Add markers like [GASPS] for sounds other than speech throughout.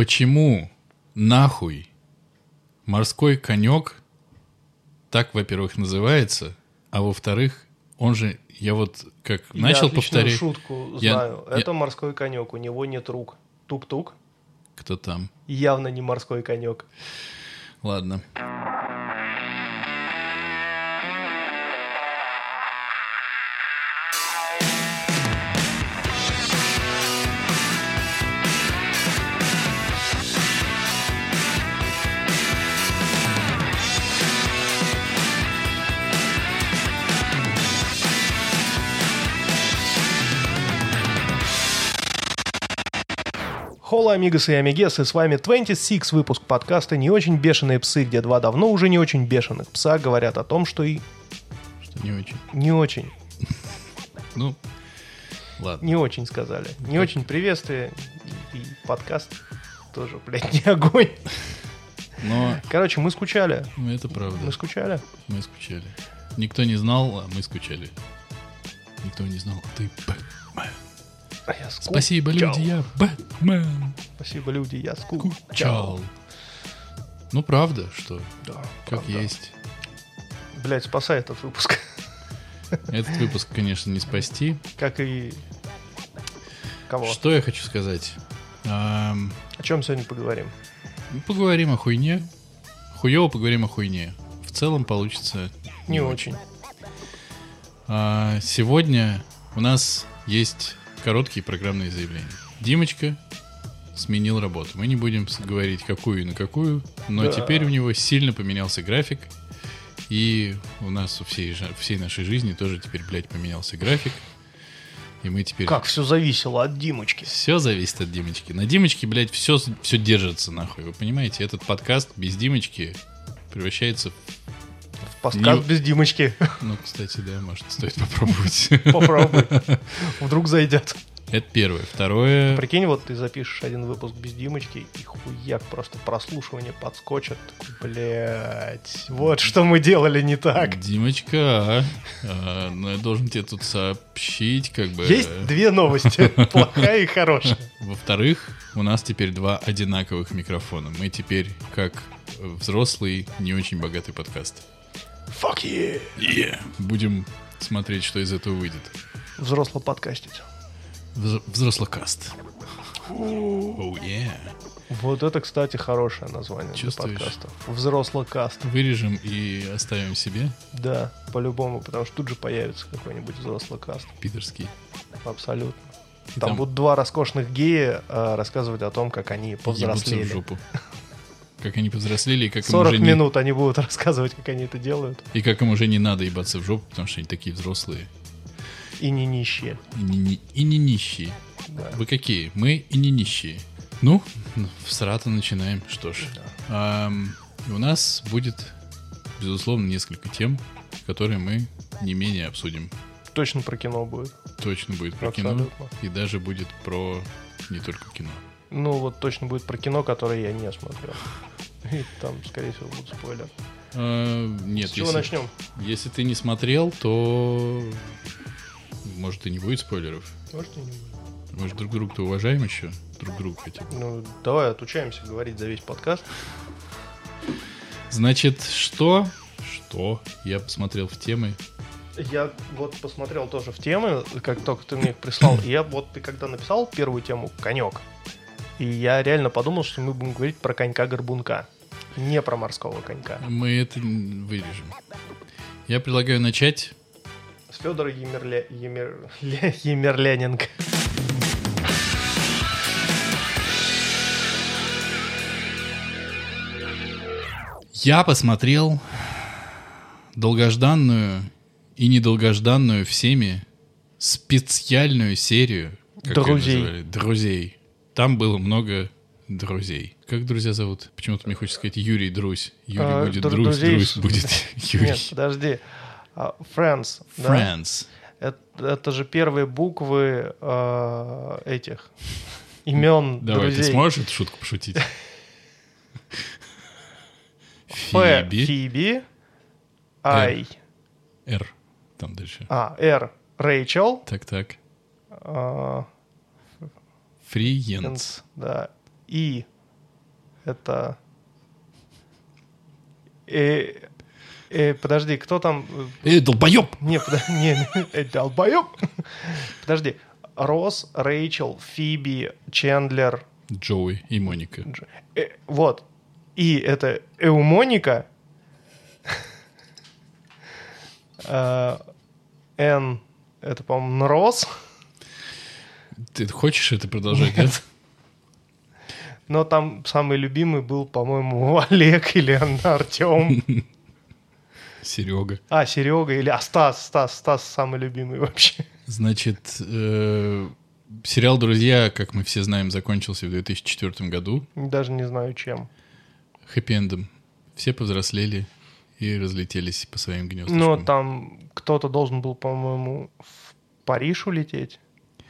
Почему нахуй морской конек так, во-первых, называется, а во-вторых, он же, я вот как Я начал повторять, шутку Я- знаю. я- Это морской конек, у него нет рук. Тук-тук. кто там. Явно не морской конек. Ладно. Холла, амигасы и амигесы, с вами 26 выпуск подкаста «Не очень бешеные псы», где два давно уже не очень бешеных пса говорят о том, что и Что не очень. не очень, Ну, ладно. не очень сказали. Не очень приветствие и, подкаст тоже, блядь, не огонь. Но Короче, мы скучали. ну, это правда. Мы скучали. Мы скучали. Никто не знал, а мы скучали. Никто не знал, а ты Бэтмен. А я скучал. Спасибо, люди, я Бэтмен. Спасибо, люди, я скучал. Ну, правда, что Да, как правда. есть. Блядь, спасай этот выпуск. Этот выпуск, конечно, не спасти. Как и... Кого? Что я хочу сказать? Ам, О чем сегодня поговорим? ну, поговорим о хуйне. Хуево поговорим о хуйне. В целом получится Не очень. А, сегодня у нас есть короткие программные заявления. Димочка сменил работу. Мы не будем говорить, какую и на какую, но Да. теперь у него сильно поменялся график. И у нас у всей, всей нашей жизни тоже теперь, блядь, поменялся график. И мы теперь... Как все зависело от Димочки. Все зависит от Димочки. На Димочке, блядь, все, все держится нахуй. Вы понимаете, этот подкаст без Димочки превращается. Подкаст без Димочки. [LAUGHS] Ну, кстати, да, может, стоит попробовать. [LAUGHS] Попробуй. Вдруг зайдет. Это первое. Второе... Прикинь, вот ты запишешь один выпуск без Димочки, и хуяк просто прослушивание подскочит. Блядь, вот что мы делали не так. Димочка, а, а, ну я должен тебе тут сообщить, как бы... Есть две новости, [LAUGHS] плохая и хорошая. Во-вторых, у нас теперь два одинаковых микрофона. Мы теперь как взрослый, не очень богатый подкаст. Fuck yeah. Yeah. Будем смотреть, что из этого выйдет. Взросло подкастить. Вз- Взрослокаст. Oh, yeah. Вот это, кстати, хорошее название для Чувствуешь? подкаста. Взрослокаст. Вырежем и оставим себе Да, по-любому, потому что тут же появится какой-нибудь взрослокаст. питерский. Абсолютно. И Там, будут два роскошных гея а, рассказывать о том, как они ебутся в повзрослели. жопу. [LAUGHS] Как они повзрослели, и как им 40 уже не- минут они будут [LAUGHS] рассказывать, как они это делают. И как им уже не надо ебаться в жопу, потому что они такие взрослые. И не нищие. И не, и не нищие. Да. Вы какие? Мы и не нищие. Ну, в срата начинаем. Что ж. Ам, у нас будет, безусловно, несколько тем, которые мы не менее обсудим. Точно про кино будет. Точно будет про кино. Абсолютно. И даже будет про не только кино. Ну, вот точно будет про кино, которое я не смотрел. И там, скорее всего, будут спойлеры. А, нет, С чего если, начнем? если ты не смотрел, то может и не будет спойлеров. Может, и не будет. Мы же друг друга-то уважаем еще. Друг друга хотя бы. Ну, давай отучаемся говорить за весь подкаст. Значит, что? Что? Я посмотрел в темы. Я вот посмотрел тоже в темы, как только ты мне их прислал. [COUGHS] Я вот ты когда написал первую тему «Конек», и я реально подумал, что мы будем говорить про конька-горбунка. Не про морского конька. Мы это вырежем. Я предлагаю начать. С Федора Емерле... Емер... Ле- Емельяненко. Я посмотрел долгожданную и недолгожданную всеми специальную серию как Друзей. называли? друзей. Там было много друзей. Как друзья зовут? Почему-то мне хочется сказать Юрий Друзь. Юрий А, будет дру- Друзь, друзей Друзь будет [LAUGHS] [LAUGHS] Юрий. Нет, подожди. А, Friends. да? Friends. Это, это же первые буквы э, этих имен [LAUGHS] Давай, друзей. ты сможешь эту шутку пошутить? Фиби. Фиби. Ай. Р. Там дальше. А, Р. Рэйчел. Так, так. Friends. Да. И. Это... Э, э, подожди, кто там... Эй, долбоеб! Не, подожди, не, э, долбоеб. Подожди. Росс, Рэйчел, Фиби, Чендлер. Джоуи и Моника. Дж- э, вот. И это Эумоника. Э, Н. Это, по-моему, Росс. Ты хочешь это продолжать, нет? [LAUGHS] Но там самый любимый был, по-моему, [LAUGHS] Олег или Артем. [LAUGHS] Серега. А, Серега или... А, Стас, Стас, Стас самый любимый вообще. Значит, э, сериал «Друзья», как мы все знаем, закончился в 2004 году Даже не знаю, чем. хэппи-эндом. Все повзрослели и разлетелись по своим гнездышкам. Но там кто-то должен был, по-моему, в Париж улететь.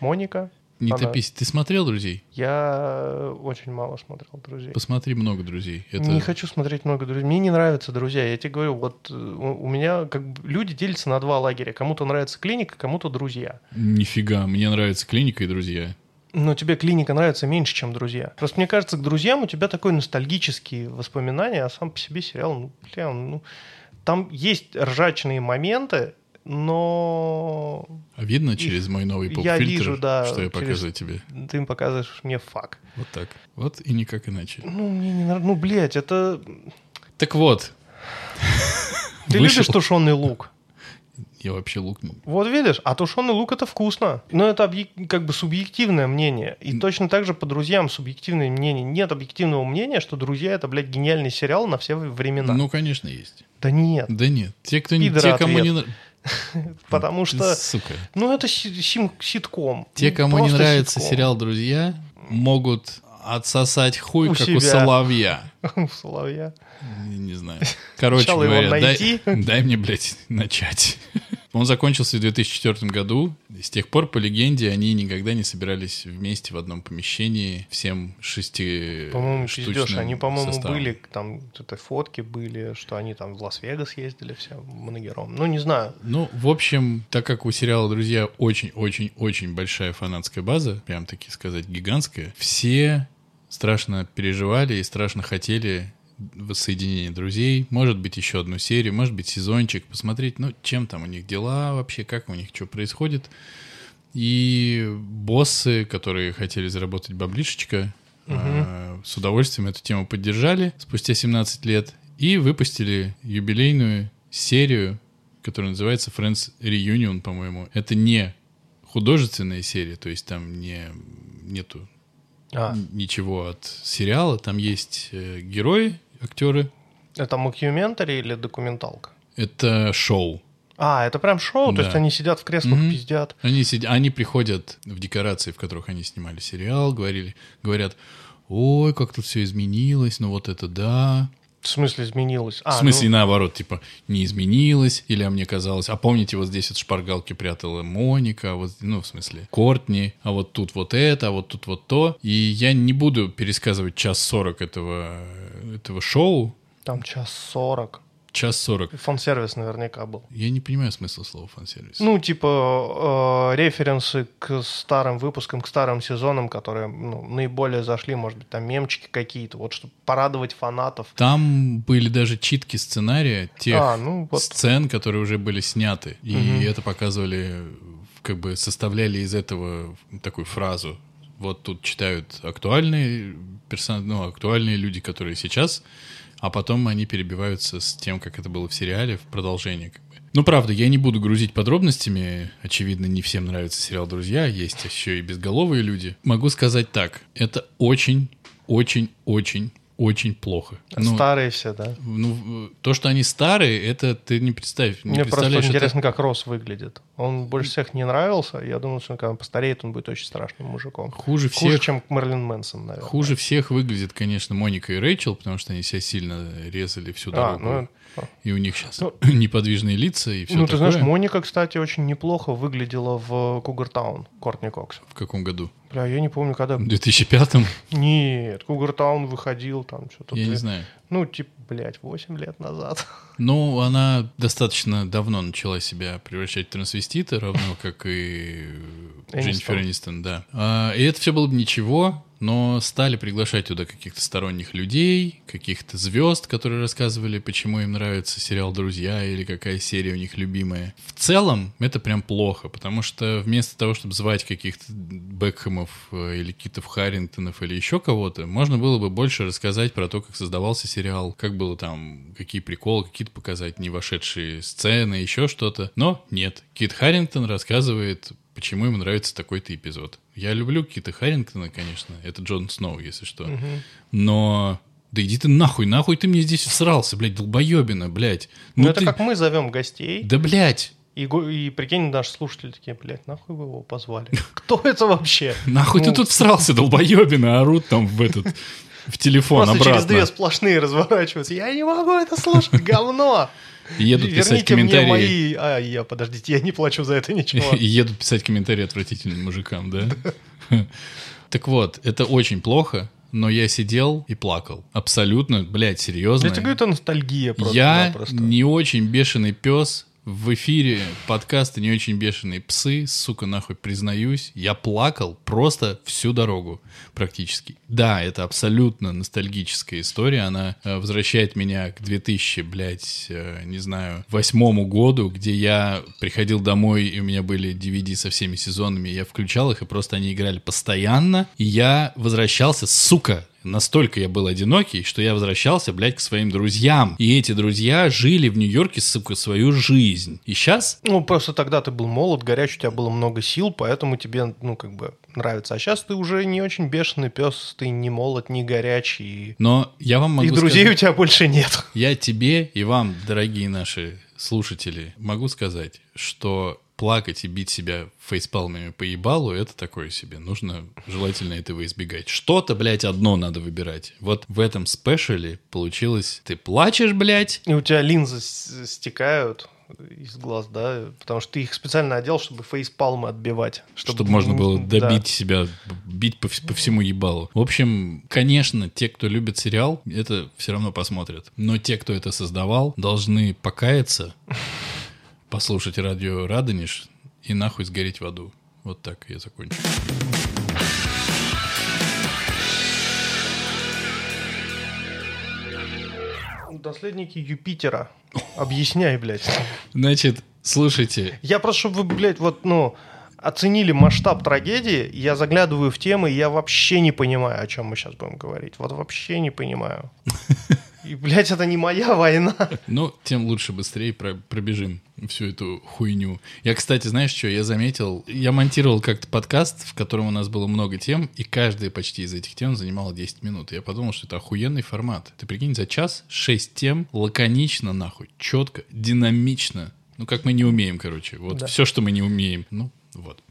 Моника. Не она- топись. Ты смотрел «Друзей»? Я очень мало смотрел «Друзей». Посмотри много «Друзей». Это... Не хочу смотреть много друзей. Мне не нравятся друзья. Я тебе говорю, вот э, у меня как бы люди делятся на два лагеря. Кому-то нравится клиника, кому-то друзья. Нифига, мне нравится «Клиника» и «Друзья». Но тебе клиника нравится меньше, чем друзья. Просто мне кажется, к друзьям у тебя такой ностальгические воспоминания, а сам по себе сериал, ну, бля, ну, там есть ржачные моменты, но А видно через мой новый я поп-фильтр, вижу, да, что я через- показываю тебе? ты показываешь мне фак. Вот так. Вот и никак иначе. Ну, мне не нравится. Ну, блядь, это... Так вот. Ты любишь тушеный лук? Я вообще лук... не- Вот видишь, а тушеный лук это вкусно. Но это как бы субъективное мнение. И точно так же по друзьям субъективное мнение. Нет объективного мнения, что друзья это, блядь, гениальный сериал на все времена. Ну, конечно, есть. Да нет. Да нет. Те, кто не... Те, кому не... [LAUGHS] Потому что, Сука. ну, это ситком. Те, Ну, кому не нравится сериал «Друзья», могут отсосать хуй, У как у себя. соловья. [LAUGHS] Соловья. Не, не знаю. Короче Сначала говоря, дай, дай мне, блядь, начать. Он закончился в 2004 году. И с тех пор, по легенде, они никогда не собирались вместе в одном помещении всем шести По-моему, пиздешь. Они, по-моему, составом. были, там, это фотки были, что они там в Лас-Вегас ездили все многером. Ну, не знаю. Ну, в общем, так как у сериала «Друзья» очень-очень-очень большая фанатская база, прям таки сказать гигантская, все страшно переживали и страшно хотели воссоединения друзей, может быть, еще одну серию, может быть, сезончик, посмотреть, ну, чем там у них дела вообще, как у них что происходит. И боссы, которые хотели заработать баблишечко, а, с удовольствием эту тему поддержали спустя 17 лет и выпустили юбилейную серию, которая называется Friends Reunion, по-моему. Это не художественная серия, то есть там не, нету А, ничего от сериала, там есть э, герои, актеры. это мокюментари или документалка? Это шоу. А, это прям шоу, то Да. есть они сидят в креслах, Мгм. пиздят. Они, сидя- они приходят в декорации, в которых они снимали сериал, говорили, говорят, ой, как тут все изменилось, ну вот это да. В смысле изменилось? А, в смысле, ну, наоборот, типа, не изменилось, или а мне казалось, а помните, вот здесь вот шпаргалки прятала Моника, а вот, ну, в смысле, Кортни, а вот тут вот это, а вот тут вот то. И я не буду пересказывать час сорок этого, этого шоу, там час сорок. Час сорок. Фан-сервис наверняка был. Я не понимаю смысла слова фан-сервис. Ну, типа, э, референсы к старым выпускам, к старым сезонам, которые ну, наиболее зашли, может быть, там мемчики какие-то, вот, чтобы порадовать фанатов. Там были даже читки сценария тех А, ну, вот. сцен, которые уже были сняты. И Мгм. это показывали, как бы составляли из этого такую фразу. Вот тут читают актуальные персон... ну, актуальные люди, которые сейчас, а потом они перебиваются с тем, как это было в сериале, в продолжении. Как бы. Ну, правда, я не буду грузить подробностями. Очевидно, не всем нравится сериал «Друзья». Есть еще и безголовые люди. Могу сказать так. Это очень, очень, очень, плохо. Ну, Старые все, да. ну, то, что они старые, это ты не представь. Не Мне просто представляешь, это- интересно, как Росс выглядит. Он больше всех не нравился. Я думаю, что когда он постареет, он будет очень страшным мужиком. Хуже Хуже, всех, чем Мерлин Мэнсон, наверное. хуже всех выглядит, конечно, Моника и Рэйчел, потому что они себя сильно резали всю А, дорогу. ну, И у них сейчас Ну, [LAUGHS] неподвижные лица и все ну, ты знаешь, Моника, кстати, очень неплохо выглядела в Кугартаун, Кортни Кокс. В каком году? Бля, я не помню, когда... В 2005-м? Нет, Кугартаун выходил там что-то. Я не знаю. Ну, типа, блядь, 8 лет назад. [LAUGHS] Ну, она достаточно давно начала себя превращать в трансвестита, равно как и. Дженнифер Энистон, да. А, и это все было бы ничего, но стали приглашать туда каких-то сторонних людей, каких-то звезд, которые рассказывали, почему им нравится сериал «Друзья» или какая серия у них любимая. В целом это прям плохо, потому что вместо того, чтобы звать каких-то Бекхэмов э, или Китов Харрингтонов или еще кого-то, можно было бы больше рассказать про то, как создавался сериал, как было там, какие приколы, какие-то показать не вошедшие сцены, еще что-то. Но нет, Кит Харрингтон рассказывает почему ему нравится такой-то эпизод. Я люблю Кита Харрингтона, конечно. Это Джон Сноу, если что. Но да иди ты нахуй, нахуй ты мне здесь всрался, блядь, долбоебина, блядь. Ну, Ну это ты... как мы зовем гостей, Да, блядь, и, и прикинь, наши слушатели такие, блядь, нахуй вы его позвали? [LAUGHS] Кто это вообще? нахуй ты Ну, тут всрался, долбоебина, орут там в этот... В телефон Просто через обратно. две сплошные разворачиваются. Я не могу это слушать, говно! Едут писать Верните мне комментарии. мои... А, я, подождите, я не плачу за это ничего. И [LAUGHS] едут писать комментарии отвратительным мужикам, да? [LAUGHS] Так вот, это очень плохо, но я сидел и плакал. Абсолютно, блядь, серьезно. Я тебе говорю, это ностальгия Я просто. не очень бешеный пес. В эфире подкаста «Не очень бешеные псы», сука, нахуй, признаюсь, я плакал просто всю дорогу практически. Да, это абсолютно ностальгическая история, она э, возвращает меня к 2000, блядь, э, не знаю, восьмому году, где я приходил домой, и у меня были DVD со всеми сезонами, я включал их, и просто они играли постоянно, и я возвращался, сука, Настолько я был одинокий, что я возвращался, блядь, к своим друзьям. И эти друзья жили в Нью-Йорке, сука, свою жизнь. И сейчас Ну, просто тогда ты был молод, горяч, у тебя было много сил, поэтому тебе, ну, как бы нравится. А сейчас ты уже не очень бешеный пес, ты не молод, не горячий. Но я вам могу и друзей сказать, у тебя больше нет. я тебе и вам, дорогие наши слушатели, могу сказать, что плакать и бить себя фейспалмами по ебалу, это такое себе. Нужно желательно этого избегать. Что-то, блядь, одно надо выбирать. Вот в этом спешале получилось, ты плачешь, блядь, И у тебя линзы стекают из глаз, да, потому что ты их специально одел, чтобы фейспалмы отбивать. чтобы, можно было да. добить себя, бить по, по всему ебалу. В общем, конечно, те, кто любит сериал, это все равно посмотрят. Но те, кто это создавал, должны покаяться, послушать радио Радонеж и нахуй сгореть в аду. Вот так я закончу. Наследники Юпитера. Объясняй, блядь. Значит, слушайте, Я просто, чтобы вы, блядь, вот, ну, оценили масштаб трагедии, я заглядываю в темы, и я вообще не понимаю, о чем мы сейчас будем говорить. Вот вообще не понимаю. [LAUGHS] И, блядь, это не моя война. ну, тем лучше быстрее про- пробежим всю эту хуйню. Я, кстати, знаешь что, я заметил, я монтировал как-то подкаст, в котором у нас было много тем, и каждая почти из этих тем занимала 10 минут. Я подумал, что это охуенный формат. Ты прикинь, за час 6 тем, лаконично, нахуй, четко, динамично. Ну, как мы не умеем, короче. Вот Да. все, что мы не умеем. Ну, вот.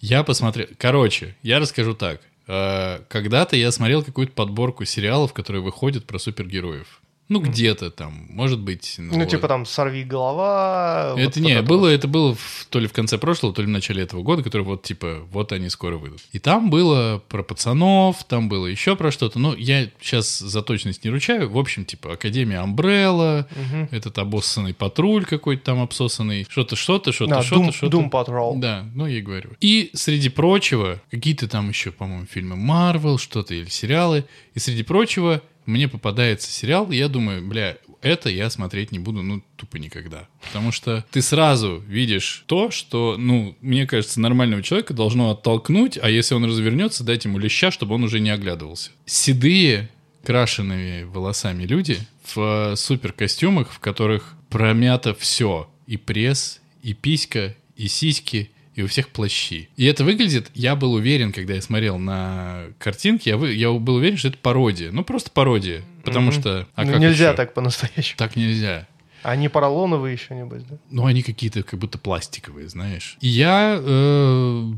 Я посмотрел... Короче, я расскажу так. Э, Когда-то я смотрел какую-то подборку сериалов, которые выходят про супергероев. Ну, где-то там, может быть... Ну, вот. типа там «Сорви голова». Это вот не, вот было, это было в- то ли в конце прошлого, то ли в начале этого года, который вот типа, вот они скоро выйдут. И там было про пацанов, там было еще про что-то. Ну, я сейчас за точность не ручаю. В общем, типа, Академия Амбрелла, Мгм. этот обоссанный патруль какой-то там обсосанный, что-то, что-то, что-то, Да, что-то, Doom- что-то. Doom Patrol. Да, ну я и говорю. И среди прочего, какие-то там еще, по-моему, фильмы Марвел, что-то или сериалы. И среди прочего мне попадается сериал, и я думаю, бля, это я смотреть не буду, ну, тупо никогда. Потому что ты сразу видишь то, что, ну, мне кажется, нормального человека должно оттолкнуть, а если он развернется, дать ему леща, чтобы он уже не оглядывался. Седые, крашеными волосами люди в э, супер костюмах, в которых промято все. И пресс, и писька, и сиськи, и у всех плащи. И это выглядит, я был уверен, когда я смотрел на картинки, я, вы- я был уверен, что это пародия. Ну, просто пародия. Потому Мгм. что... А Ну, как нельзя еще? так по-настоящему. Так нельзя. Они поролоновые еще, небось, да? Ну, они какие-то как будто пластиковые, знаешь. И я э,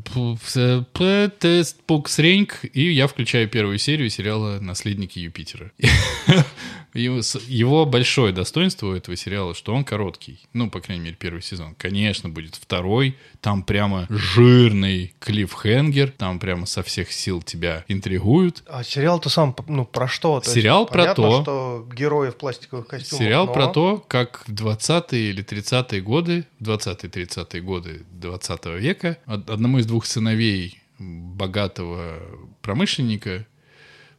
с- п- тест пуксреньк, и я включаю первую серию сериала «Наследники Юпитера». [LAUGHS] Его, большое достоинство у этого сериала, что он короткий. Ну, по крайней мере, первый сезон. Конечно, будет второй. Там прямо жирный клиффхенгер. Там прямо со всех сил тебя интригуют. А сериал-то сам, ну, про что? То есть Сериал про понятно, то- что герои в пластиковых костюмах. Сериал но- про то, как в 20-е или 30-е годы, 20-30-е годы 20 века од- одному из двух сыновей богатого промышленника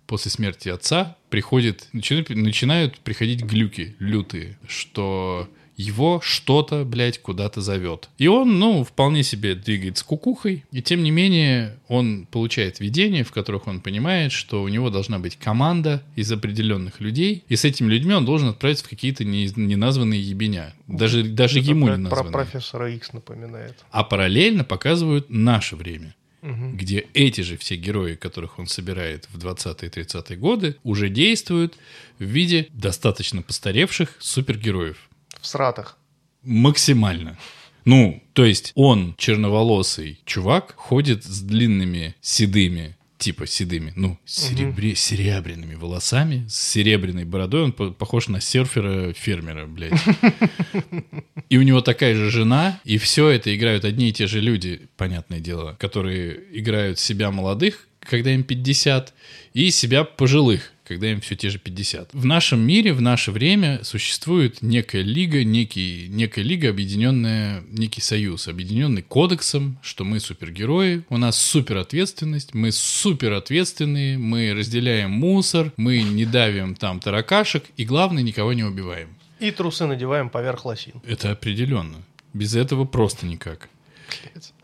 после смерти отца приходит, начинают, начинают приходить глюки лютые, что его что-то, блядь, куда-то зовет. И он, ну, вполне себе двигается кукухой, и тем не менее он получает видение, в которых он понимает, что у него должна быть команда из определенных людей, и с этими людьми он должен отправиться в какие-то не- неназванные ебеня. Даже, даже Это ему про, не про названные. профессора Икс напоминает. А параллельно показывают наше время Мгм. где эти же все герои, которых он собирает в 20-30-е годы, уже действуют в виде достаточно постаревших супергероев. В сратах. Максимально. Ну, то есть он, черноволосый чувак, ходит с длинными седыми, типа седыми, ну, серебре- серебряными волосами, с серебряной бородой. Он по- похож на серфера-фермера, блядь. [LAUGHS] И у него такая же жена, и все это играют одни и те же люди, понятное дело, которые играют себя молодых, когда им 50, и себя пожилых, когда им все те же 50. В нашем мире, в наше время существует некая лига, некий, некая лига, объединенная, некий союз, объединенный кодексом, что мы супергерои, у нас супер ответственность, мы супер ответственные, мы разделяем мусор, мы не давим там таракашек, и главное, никого не убиваем. И трусы надеваем поверх лосин. Это определенно. Без этого просто никак.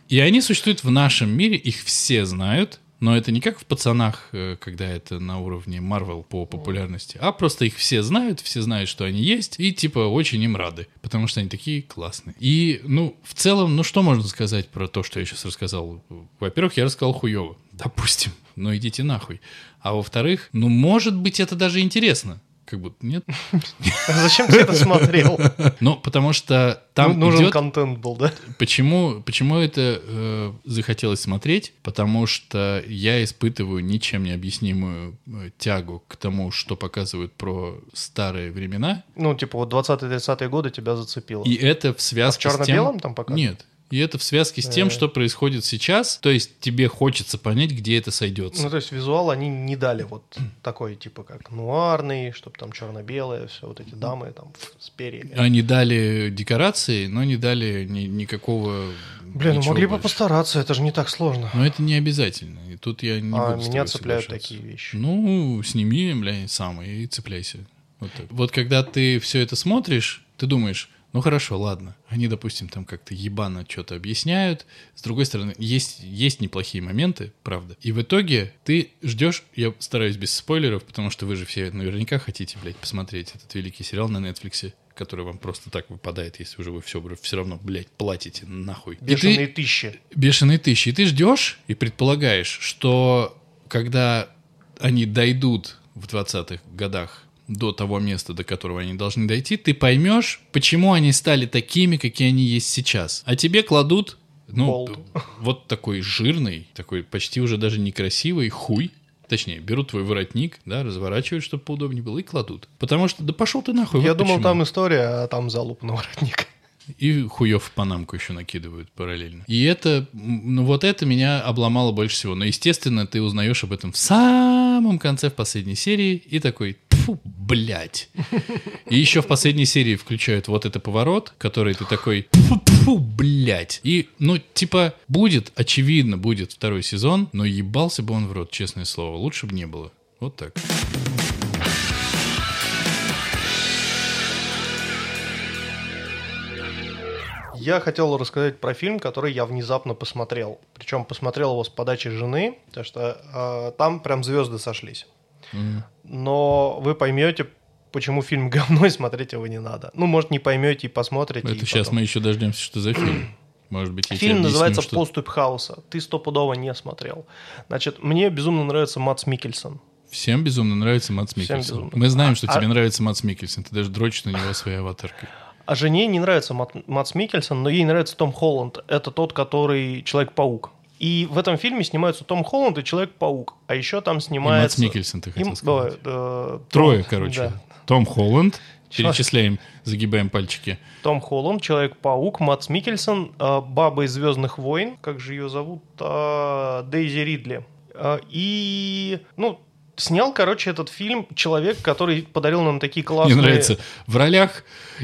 И они существуют в нашем мире, их все знают, но это не как в пацанах, э, когда это на уровне Марвел по популярности, а просто их все знают, все знают, что они есть, и типа очень им рады, потому что они такие классные. И, ну, в целом, ну что можно сказать про то, что я сейчас рассказал? Во-первых, я рассказал хуево, допустим, но идите нахуй. А во-вторых, ну, может быть, это даже интересно. Как будто нет. [LAUGHS] Зачем ты это смотрел? Ну, потому что там Ну, Нужен идет... контент был, да? Почему, почему это э, захотелось смотреть? Потому что я испытываю ничем не объяснимую э, тягу к тому, что показывают про старые времена. Ну, типа вот 20-30-е годы тебя зацепило. И это в А в связке с тем... черно-белом там показывают? Нет. И это в связке с тем, что происходит сейчас. То есть тебе хочется понять, где это сойдется. Ну, то есть визуал они не дали вот такой, типа, как нуарный, чтобы там черно-белое, все вот эти дамы там с перьями. Они дали декорации, но не дали ни- никакого... Блин, ну могли бы больше. постараться, это же не так сложно. Но это не обязательно. И тут я не а буду меня цепляют такие вещи. Ну, сними, бля, сам и цепляйся. Вот, так. вот когда ты все это смотришь, ты думаешь, ну хорошо, ладно. Они, допустим, там как-то ебано что-то объясняют. С другой стороны, есть, есть неплохие моменты, правда. И в итоге ты ждешь, я стараюсь без спойлеров, потому что вы же все наверняка хотите, блядь, посмотреть этот великий сериал на Нетфликсе, который вам просто так выпадает, если уже вы все, все равно, блядь, платите нахуй. И ты- Бешеные тысячи. бешеные тысячи. И ты ждешь и предполагаешь, что когда они дойдут в 20-х годах до того места, до которого они должны дойти, ты поймешь, почему они стали такими, какие они есть сейчас. А тебе кладут, ну, Болт. вот такой жирный, такой почти уже даже некрасивый хуй. Точнее, берут твой воротник, да, разворачивают, чтобы поудобнее было, и кладут. Потому что, да пошел ты нахуй. Я вот думал, почему. там история, а там залуп на воротник. И хуев в панамку еще накидывают параллельно. И это, ну вот это меня обломало больше всего. Но, естественно, ты узнаешь об этом в самом конце, в последней серии, и такой, фу, блядь. И еще в последней серии включают вот это поворот, который ты такой, фу, блядь. И, ну, типа, будет, очевидно, будет второй сезон, но ебался бы он в рот, честное слово. Лучше бы не было. Вот так. Я хотел рассказать про фильм, который я внезапно посмотрел. Причем посмотрел его с подачи жены, потому что э, там прям звезды сошлись. Но вы поймете, почему фильм говно [LAUGHS] и смотреть его не надо. Ну, может, не поймете и посмотрите. Это и сейчас потом. мы еще дождемся, что за фильм. [CLEARS THROAT] Может быть, я Фильм объясню, называется что- «Поступь хаоса». Ты стопудово не смотрел. Значит, мне безумно нравится Матс Микельсон. Всем безумно нравится Всем Микельсон. Мы знаем, что А- тебе нравится Матс Микельсон. Ты даже дрочишь на него своей аватаркой. А жене не нравится Мат- Матс Микельсон, но ей нравится Том Холланд. Это тот, который Человек-паук. И в этом фильме снимаются Том Холланд и Человек-паук. А еще там И Матс снимается... Микельсон, ты хотел Им- сказать. да, да, Трое, Том- короче. да. Том Холланд. Перечисляем, загибаем пальчики. Том Холланд, Человек-паук, Матс Микельсон, э, Баба из Звездных войн, как же ее зовут, Э, Дейзи Ридли. Э, И, ну, снял, короче, этот фильм человек, который подарил нам такие классные... Мне нравится. В ролях.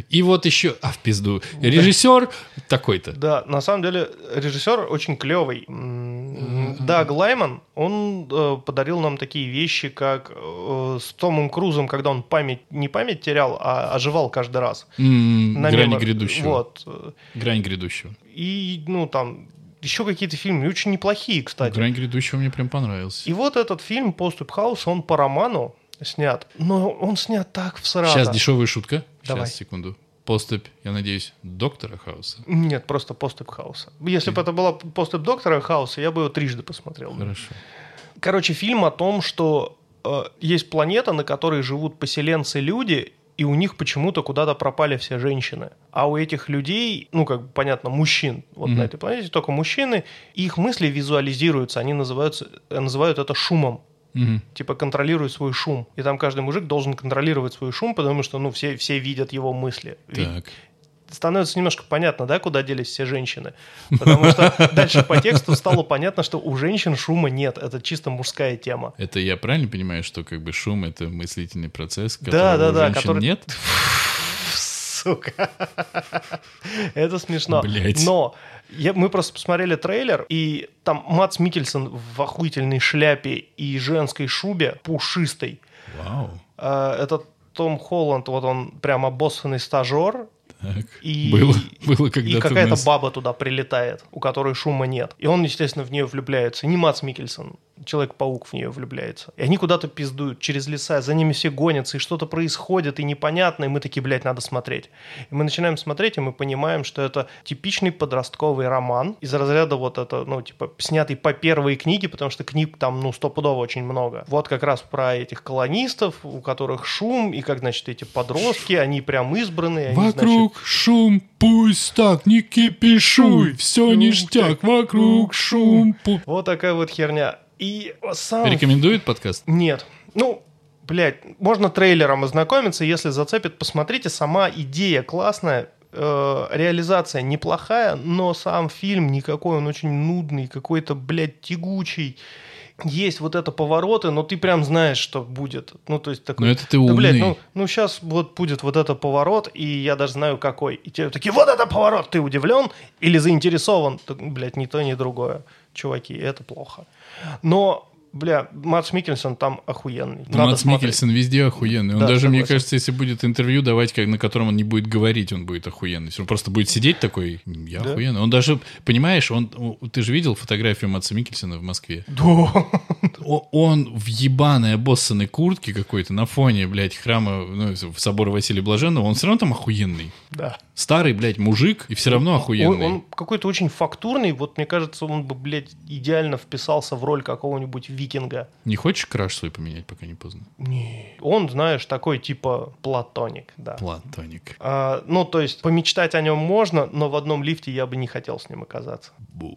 И вот еще... А, в пизду. Режиссер такой-то. Да, на самом деле режиссер очень клевый. М, Даг Лайман, он э, подарил нам такие вещи, как э, с Томом Крузом, когда он память, не память терял, а оживал каждый раз. М, На Грани мемор- грядущего. Вот. Грань грядущего. И, ну, там, еще какие-то фильмы, очень неплохие, кстати. Грань грядущего мне прям понравился. И вот этот фильм «Поступ Хаус», он по роману снят, но он снят так в Сейчас дешевая шутка. Давай. Сейчас, секунду. Поступь, я надеюсь, доктора Хауса. Нет, просто «Поступ Хауса». Если бы это была «Поступ Доктора Хауса», я бы его трижды посмотрел. Хорошо. Короче, фильм о том, что э, есть планета, на которой живут поселенцы-люди, и у них почему-то куда-то пропали все женщины. А у этих людей, ну, как бы понятно, мужчин вот Мгм. на этой планете, только мужчины, их мысли визуализируются, они называются, э, называют это шумом. Мгм. Типа контролируй свой шум. И там каждый мужик должен контролировать свой шум, потому что, ну, все, все видят его мысли. Так. Становится немножко понятно, да, куда делись все женщины. Потому что дальше по тексту стало понятно, что у женщин шума нет. Это чисто мужская тема. Это я правильно понимаю, что как бы шум это мыслительный процесс, которого да, у да, женщин который- нет? Сука. Это смешно. Блядь. Но я- мы просто посмотрели трейлер, и там Мац Микельсон в охуительной шляпе и женской шубе пушистой. Вау. А, Это Том Холланд, вот он прям обоссанный стажер, Так. И- было, было и когда-то у какая-то нас. баба туда прилетает, у которой шума нет. И он, естественно, в нее влюбляется. Не Мац Микельсон, Человек-паук в нее влюбляется. И они куда-то пиздуют через леса, за ними все гонятся, и что-то происходит, и непонятно, и мы такие, блядь, надо смотреть. И мы начинаем смотреть, и мы понимаем, что это типичный подростковый роман из разряда вот это, ну, типа, снятый по первой книге, потому что книг там, ну, стопудово очень много. Вот как раз про этих колонистов, у которых шум, и как, значит, эти подростки, они прям избранные. они, значит, Вокруг шум, пусть так, не кипишуй, все Ну, ништяк, вокруг шум. пу- Вот такая вот херня. И сам... Рекомендует подкаст? Нет. Ну, блядь, можно трейлером ознакомиться, если зацепит, посмотрите. Сама идея классная, э, реализация неплохая, но сам фильм никакой, он очень нудный, какой-то, блядь, тягучий. Есть вот это повороты, но ты прям знаешь, что будет. Ну, то есть такой... Ну это ты Да, блядь, умный. ну, ну сейчас вот будет вот это поворот, и я даже знаю какой. И тебе такие, вот это поворот, ты удивлен или заинтересован? Так, блядь, ни то, ни другое. Чуваки, это плохо. Но, бля, Матс Микельсон там охуенный. Да Надо Мац смотреть. Микельсон везде охуенный. Он Да, даже, мне согласен. кажется, если будет интервью давать, как, на котором он не будет говорить, он будет охуенный. Он просто будет сидеть такой, я Да. охуенный. Он даже, понимаешь, он, ты же видел фотографию Матса Микельсона в Москве? Да. Он в ебаной обоссанной куртке какой-то на фоне, блядь, храма, ну, собора Василия Блаженного, он все равно там охуенный. Да. Старый, блядь, мужик, и все равно охуенный. Он, он какой-то очень фактурный. Вот мне кажется, он бы, блядь, идеально вписался в роль какого-нибудь викинга. Не хочешь краш свой поменять, пока не поздно? Не. Он, знаешь, такой типа платоник, да. Платоник. А, ну, то есть, помечтать о нем можно, но в одном лифте я бы не хотел с ним оказаться.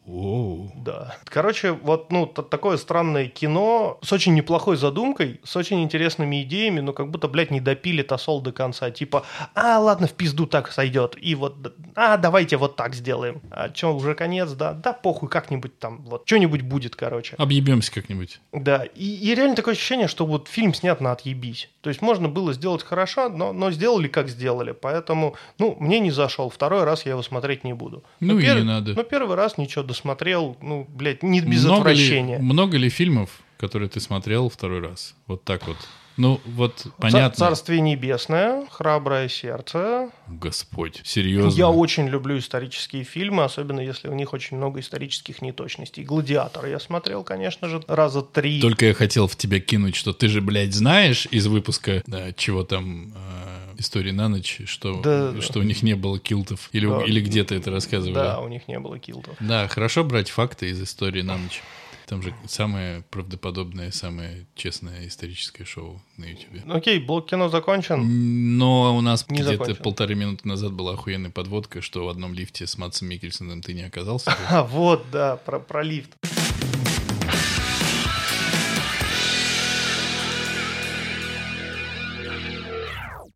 Оу. Да. Короче, вот, ну, такое странное кино с очень неплохой задумкой, с очень интересными идеями, но как будто, блядь, не допили тосол до конца. Типа, а, ладно, в пизду так сойдет. И вот, а, давайте вот так сделаем. А что, уже конец, да? Да, похуй, как-нибудь там, вот, что-нибудь будет, короче. Объебемся как-нибудь. Да, и, и реально такое ощущение, что вот фильм снят на отъебись. То есть можно было сделать хорошо, но, но сделали как сделали. Поэтому, ну, мне не зашел. Второй раз я его смотреть не буду. Ну Но и пер- не надо. Но первый раз ничего досмотрел, ну, блядь, не без много отвращения. Ли, много ли фильмов, которые ты смотрел второй раз? Вот так вот. Ну, вот понятно. Царствие небесное, храброе сердце. Господь, серьезно. Я очень люблю исторические фильмы, особенно если в них очень много исторических неточностей. Гладиатор я смотрел, конечно же, раза три. Только я хотел в тебя кинуть, что ты же, блядь, знаешь из выпуска, да, чего там, э, истории на ночь, что, Да. что у них не было килтов. Или, Да. или где-то это рассказывали. Да, у них не было килтов. Да, хорошо брать факты из истории на ночь. Там же самое правдоподобное, самое честное историческое шоу на YouTube. Ну, Окей, блок кино закончен. Но у нас Не где-то закончил. полторы минуты назад была охуенная подводка, что в одном лифте с Матсом Микельсоном ты не оказался. [LAUGHS] А, вот, да, про, про лифт.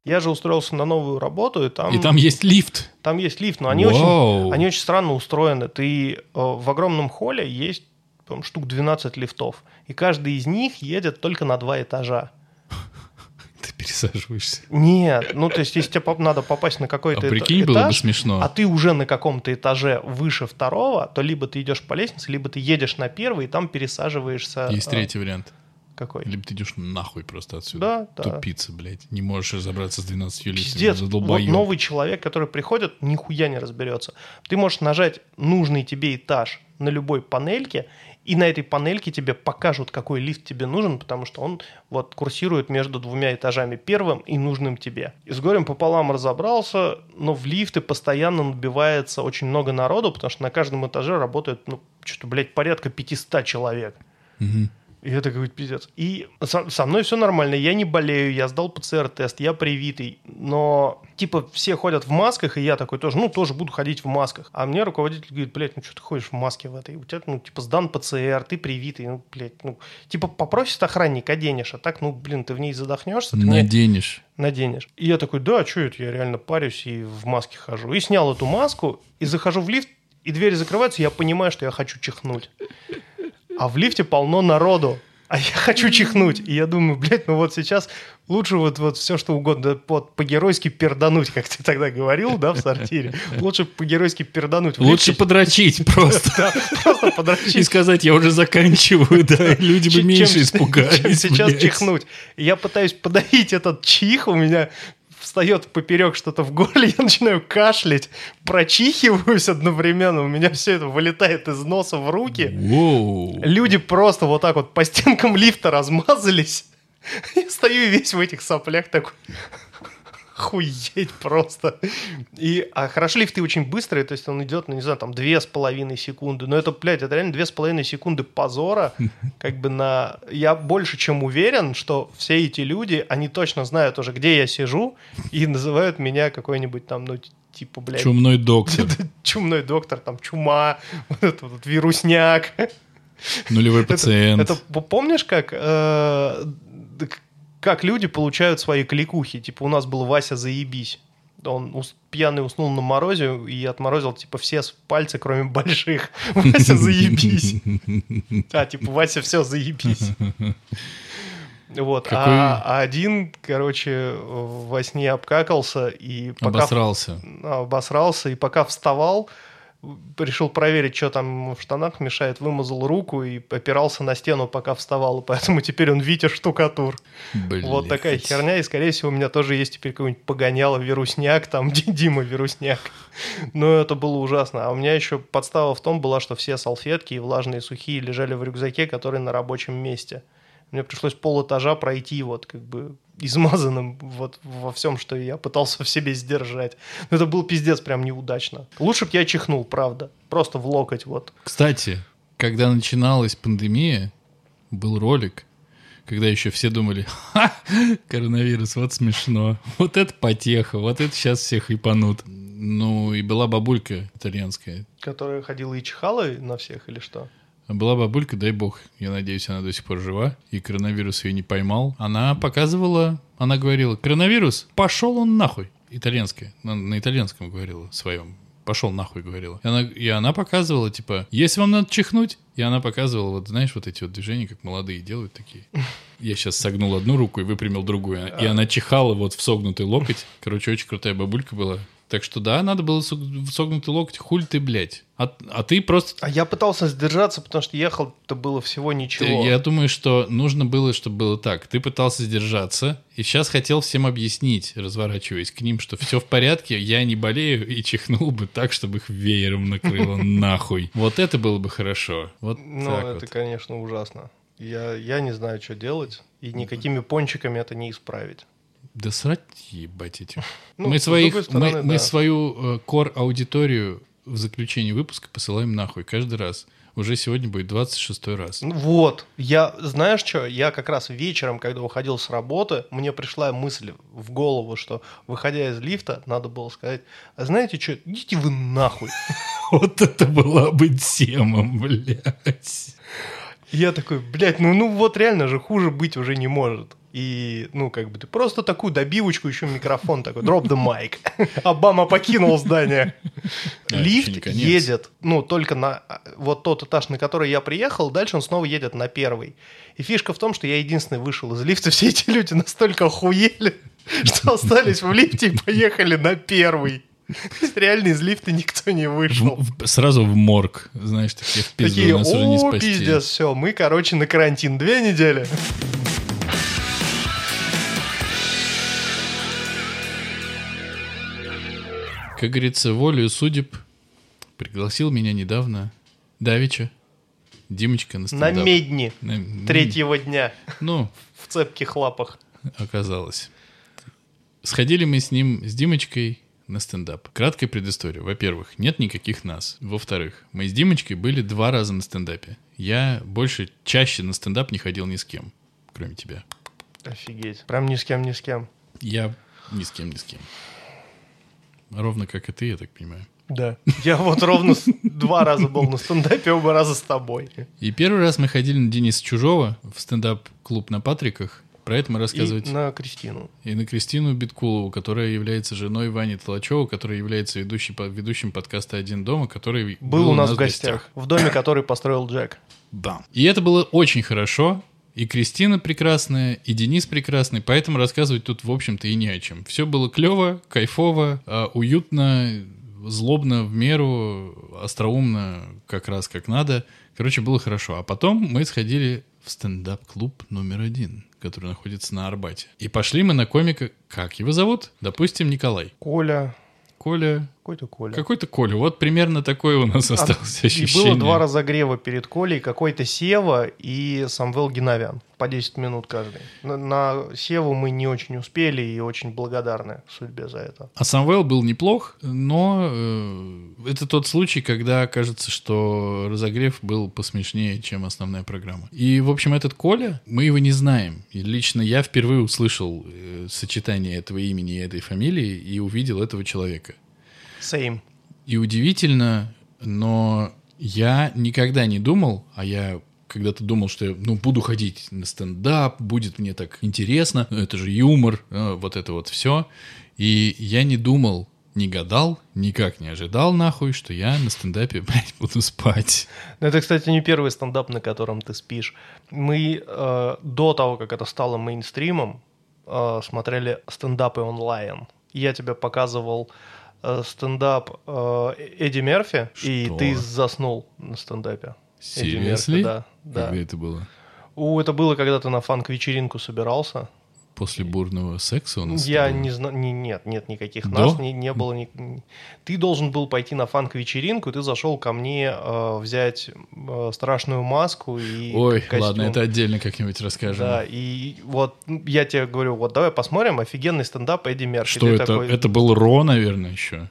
Я же устроился на новую работу, и там, И там есть лифт. там есть лифт, но они очень, они очень странно устроены. Ты э, в огромном холле есть по-моему, штук 12 лифтов, и каждый из них едет только на два этажа. [LAUGHS] Ты пересаживаешься. Нет, ну то есть если тебе надо попасть на А какой-то эта- прикинь, было бы этаж, смешно. а ты уже на каком-то этаже выше второго, то либо ты идешь по лестнице, либо ты едешь на первый и там пересаживаешься. Есть а, третий вариант. Какой? Либо ты идешь нахуй просто отсюда. Да, да. Тупица, блядь. Не можешь разобраться с 12 литрами. Пиздец, вот новый человек, который приходит, нихуя не разберется. Ты можешь нажать нужный тебе этаж на любой панельке, и на этой панельке тебе покажут, какой лифт тебе нужен, потому что он вот курсирует между двумя этажами, первым и нужным тебе. И с горем пополам разобрался, но в лифты постоянно набивается очень много народу, потому что на каждом этаже работает, ну, что-то, блядь, порядка 500 человек. Мгм. И это какой-то пиздец. И со, со мной все нормально, я не болею, я сдал ПЦР-тест, я привитый. Но, типа, все ходят в масках, и я такой тоже, ну, тоже буду ходить в масках. А мне руководитель говорит, блядь, ну, что ты ходишь в маске в этой? У тебя, ну, типа, сдан ПЦР, ты привитый, ну, блядь, ну, типа, попросит охранник, оденешь, а так, ну, блин, ты в ней задохнешься, ты мне Наденешь. наденешь. И я такой, да, что это, я реально парюсь и в маске хожу. И снял эту маску, и захожу в лифт, и двери закрываются, и я понимаю, что я хочу чихнуть. А в лифте полно народу. А я хочу чихнуть. И я думаю, блядь, ну вот сейчас лучше вот, вот все, что угодно, вот по-геройски пердануть, как ты тогда говорил, да, в сортире. Лучше по-геройски пердануть. Лучше подрочить просто. Просто И подрочить. сказать, я уже заканчиваю, да, люди бы меньше [LAUGHS] испугались. сейчас чихнуть. И я пытаюсь подавить этот чих, у меня встает поперек что-то в горле, [LAUGHS] я начинаю кашлять, прочихиваюсь одновременно, у меня все это вылетает из носа в руки. Воу. Люди просто вот так вот по стенкам лифта размазались. [LAUGHS] Я стою весь в этих соплях такой... Хуеть просто. И, а хорошо лифты очень быстрые, то есть он идет, ну, не знаю, там, две с половиной секунды. Но это, блядь, это реально две с половиной секунды позора. [LAUGHS] Как бы на... Я больше чем уверен, что все эти люди, они точно знают уже, где я сижу, и называют меня какой-нибудь там, ну, типа, блядь, Чумной доктор. [LAUGHS] чумной доктор, там, чума, [LAUGHS] вот этот вот вирусняк. Нулевой Это- пациент. Это, п- помнишь, как, э, как люди получают свои кликухи? Типа у нас был Вася заебись. Он ус- пьяный уснул на морозе и отморозил типа все пальцы, кроме больших. [LAUGHS] Вася заебись. А, типа Вася все заебись. Вот. Какой- А, а один, короче, во сне обкакался и пока Обосрался. обосрался, и пока вставал, решил проверить, что там в штанах мешает, вымазал руку и опирался на стену, пока вставал, и поэтому теперь он Витя штукатур. Блядь. Вот такая херня, и, скорее всего, у меня тоже есть теперь какой-нибудь погоняло вирусняк, там, [LAUGHS] Ди- Дима вирусняк. Но это было ужасно. А у меня еще подстава в том была, что все салфетки и влажные сухие лежали в рюкзаке, который на рабочем месте. Мне пришлось пол этажа пройти вот как бы измазанным вот во всем, что я пытался в себе сдержать. Но это был пиздец прям неудачно. Лучше бы я чихнул, правда. Просто в локоть вот. Кстати, когда начиналась пандемия, был ролик, когда еще все думали, ха, коронавирус, вот смешно, вот это потеха, вот это сейчас всех ипанут. Ну, и была бабулька итальянская. Которая ходила и чихала на всех или что? Была бабулька, дай бог, я надеюсь, она до сих пор жива, и коронавирус ее не поймал. Она показывала, она говорила, коронавирус, пошел он нахуй. Итальянская, на, на итальянском говорила своем. Пошел нахуй, говорила. И она, и она показывала, типа, если вам надо чихнуть, и она показывала, вот знаешь, вот эти вот движения, как молодые делают такие. Я сейчас согнул одну руку и выпрямил другую. И она чихала вот в согнутый локоть. Короче, очень крутая бабулька была. Так что да, надо было согнутый локоть. Хуль ты, блядь. А, а ты просто А я пытался сдержаться, потому что ехал-то было всего ничего. Ты- Я думаю, что нужно было, чтобы было так. Ты пытался сдержаться, и сейчас хотел всем объяснить, разворачиваясь к ним, что все в порядке, я не болею, и чихнул бы так, чтобы их веером накрыло [LAUGHS] нахуй. Вот это было бы хорошо. Вот Ну, это, конечно, ужасно. Я, я не знаю, что делать, и никакими пончиками это не исправить. Да срать ебать этих. [LAUGHS] Ну, мы, своих, стороны, мы, мы да. свою кор-аудиторию в заключении выпуска посылаем нахуй каждый раз. Уже сегодня будет 26 раз. Ну Вот, я, знаешь что, я как раз вечером, когда уходил с работы, мне пришла мысль в голову, что, выходя из лифта, надо было сказать, а знаете что, идите вы нахуй. [LAUGHS] Вот это была бы тема, блядь. Я такой, блядь, ну, ну вот реально же хуже быть уже не может. И, ну, как бы ты просто такую добивочку, еще микрофон такой, drop the mic. [LAUGHS] Обама покинул здание. Да, Лифт едет, ну, только на вот тот этаж, на который я приехал, дальше он снова едет на первый. И фишка в том, что я единственный вышел из лифта, [LAUGHS] все эти люди настолько охуели, что остались в лифте и поехали на первый. [LAUGHS] Реально из лифта никто не вышел. В- сразу в морг, знаешь, такие в пизду, Такие, нас уже не спасти. пиздец, все, мы, короче, на карантин две недели. Как говорится, волею судеб пригласил меня недавно Давича, Димочка на На стендап. медни На- третьего дня Ну, [LAUGHS] в цепких лапах. оказалось. Сходили мы с ним, с Димочкой, на стендап. Краткая предыстория. Во-первых, нет никаких нас. Во-вторых, мы с Димочкой были два раза на стендапе. Я больше, чаще на стендап не ходил ни с кем, кроме тебя. Офигеть. Прям ни с кем, ни с кем. Я ни с кем, ни с кем. Ровно как и ты, я так понимаю. Да. Я вот ровно два раза был на стендапе, оба раза с тобой. И первый раз мы ходили на Дениса Чужого в стендап-клуб на Патриках. Про это мы И рассказывать. на Кристину. И на Кристину Биткулову, которая является женой Вани Толачева, которая является ведущей, ведущим подкаста «Один дома», который Был, у нас в гостях. В доме, который построил Джек. Да. И это было очень хорошо. И Кристина прекрасная, и Денис прекрасный, поэтому рассказывать тут, в общем-то, и не о чем. Все было клево, кайфово, а, уютно, злобно в меру, остроумно, как раз как надо. Короче, было хорошо. А потом мы сходили в стендап-клуб номер один, который находится на Арбате. И пошли мы на комика, как его зовут? Допустим, Николай. Коля. Коля. Какой-то Коля. Какой-то Коля. Вот примерно такое у нас осталось И ощущение. было два разогрева перед Колей, какой-то Сева и Самвел Геновян. По 10 минут каждый. На, на Севу мы не очень успели и очень благодарны судьбе за это. А Самвел был неплох, но э, это тот случай, когда кажется, что разогрев был посмешнее, чем основная программа. И, в общем, этот Коля, мы его не знаем. И лично я впервые услышал э, сочетание этого имени и этой фамилии и увидел этого человека. Same. И удивительно, но я никогда не думал, а я когда-то думал, что я ну, буду ходить на стендап, будет мне так интересно, это же юмор, э, вот это вот все. И я не думал, не гадал, никак не ожидал нахуй, что я на стендапе, [LAUGHS] блядь, буду спать. Ну, Это, кстати, не первый стендап, на котором ты спишь. Мы э, до того, как это стало мейнстримом, э, смотрели стендапы онлайн. Я тебе показывал стендап э, Эдди Мерфи, и Что? ты заснул на стендапе. Seriously? да, да. Когда это было? У, это было, когда ты на фанк-вечеринку собирался. После бурного секса у нас Я не знаю, нет, нет никаких До? нас, не, не было. ни- Ты должен был пойти на фанк-вечеринку, и ты зашел ко мне э, взять э, страшную маску и Ой, костюм. ладно, это отдельно как-нибудь расскажем. Да, и вот ну, я тебе говорю, вот давай посмотрим офигенный стендап Эдди Мерфи. Что Ты это? такой, Это был Ро, наверное, еще.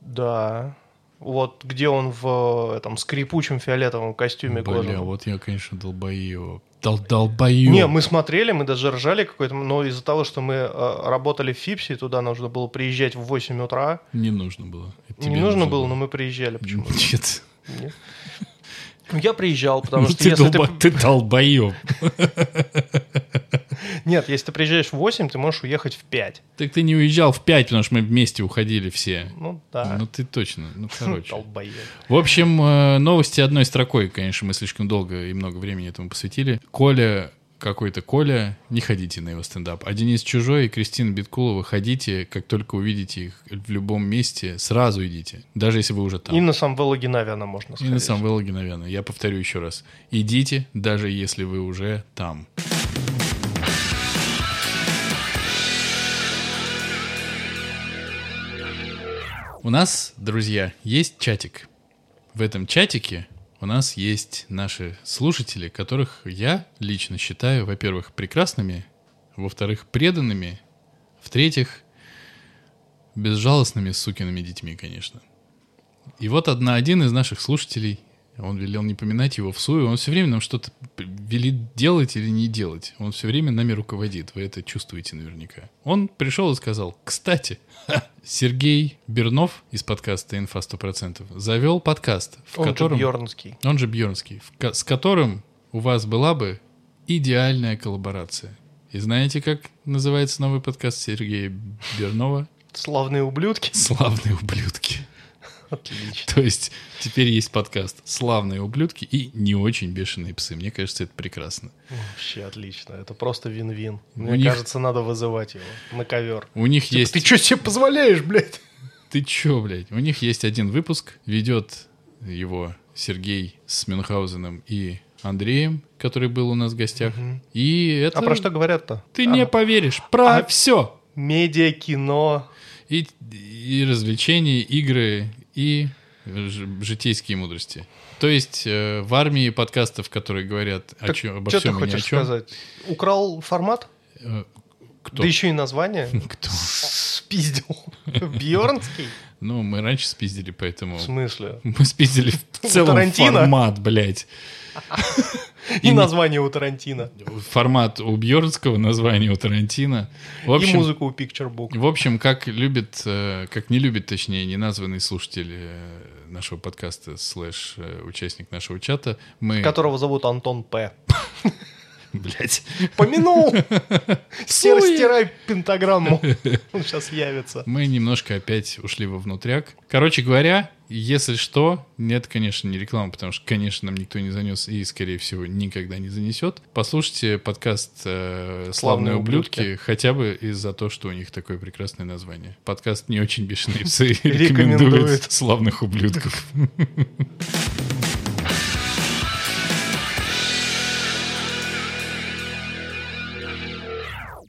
Да. Вот где он в этом скрипучем фиолетовом костюме Бля, вот я, конечно, долбоеб. Дол долбоеб. Не, мы смотрели, мы даже ржали какой-то, но из-за того, что мы э, работали в Фипсе, туда нужно было приезжать в 8 утра. Не нужно было. Не тебе нужно было, но мы приезжали почему-то. Нет. Нет. Я приезжал, потому Ну, что ты, если долба- ты... ты долбоеб. [LAUGHS] Нет, если ты приезжаешь в 8, ты можешь уехать в 5. Так ты не уезжал в 5, потому что мы вместе уходили все. Ну да. Ну ты точно. Ну, [LAUGHS] короче. Долбоеб. В общем, э, новости одной строкой, конечно, мы слишком долго и много времени этому посвятили. Коля, какой-то Коля, не ходите на его стендап. А Денис Чужой и Кристина Биткулова ходите, как только увидите их в любом месте, сразу идите. Даже если вы уже там. И на Самвела Геннавяна можно И сказать. на Самвела Геновяна. Я повторю еще раз. Идите, даже если вы уже там. У нас, друзья, есть чатик. В этом чатике у нас есть наши слушатели, которых я лично считаю, во-первых, прекрасными, во-вторых, преданными, в-третьих, безжалостными сукиными детьми, конечно. И вот одна, один из наших слушателей, он велел не поминать его в суе, он все время нам что-то велит делать или не делать. Он все время нами руководит, вы это чувствуете наверняка. Он пришел и сказал, кстати, Сергей Бернов из подкаста «Инфа 100%» завел подкаст, в Он котором... же Бьернский. Он же Бьернский, в с которым у вас была бы идеальная коллаборация. И знаете, как называется новый подкаст Сергея Бернова? Славные ублюдки. «Славные ублюдки». Отлично. То есть теперь есть подкаст «Славные ублюдки» и «Не очень бешеные псы». Мне кажется, это прекрасно. Вообще отлично. Это просто вин-вин. Мне них- кажется, надо вызывать его на ковер. У них Типа, есть... Ты что себе позволяешь, блядь? Ты чё, блядь? У них есть один выпуск, ведет его Сергей с Мюнхгаузеном и Андреем, который был у нас в гостях. И это... А про что говорят-то? Ты не поверишь. Про А- все. Медиа, кино. И, и развлечения, игры, и житейские мудрости. То есть э, в армии подкастов, которые говорят о Так чё- обо Что ты всем и ни о чем. сказать? Украл формат? э, кто? Да еще и название? [LAUGHS] Кто? Спиздил. [LAUGHS] Бьернский? Ну, мы раньше спиздили, поэтому... В смысле? [LAUGHS] Мы спиздили в целом формат, блядь. И название у Тарантино. Формат у Бьернского, название у Тарантино. В И музыку у Picture Book. в общем, как любит, э, как не любит, точнее, неназванный слушатель э, нашего подкаста слэш э, участник нашего чата, мы... Которого зовут Антон П. [LAUGHS] Блядь. Помянул! [LAUGHS] Стирай пентаграмму. [LAUGHS] Он сейчас явится. Мы немножко опять ушли во внутряк. Короче говоря, если что, нет, конечно, не реклама, потому что, конечно, нам никто не занес и, скорее всего, никогда не занесет. Послушайте подкаст э, «Славные «Славные ублюдки», ублюдки. хотя бы из-за того, что у них такое прекрасное название. Подкаст «Не очень бешеные псы» Рекомендует. рекомендует «Славных ублюдков».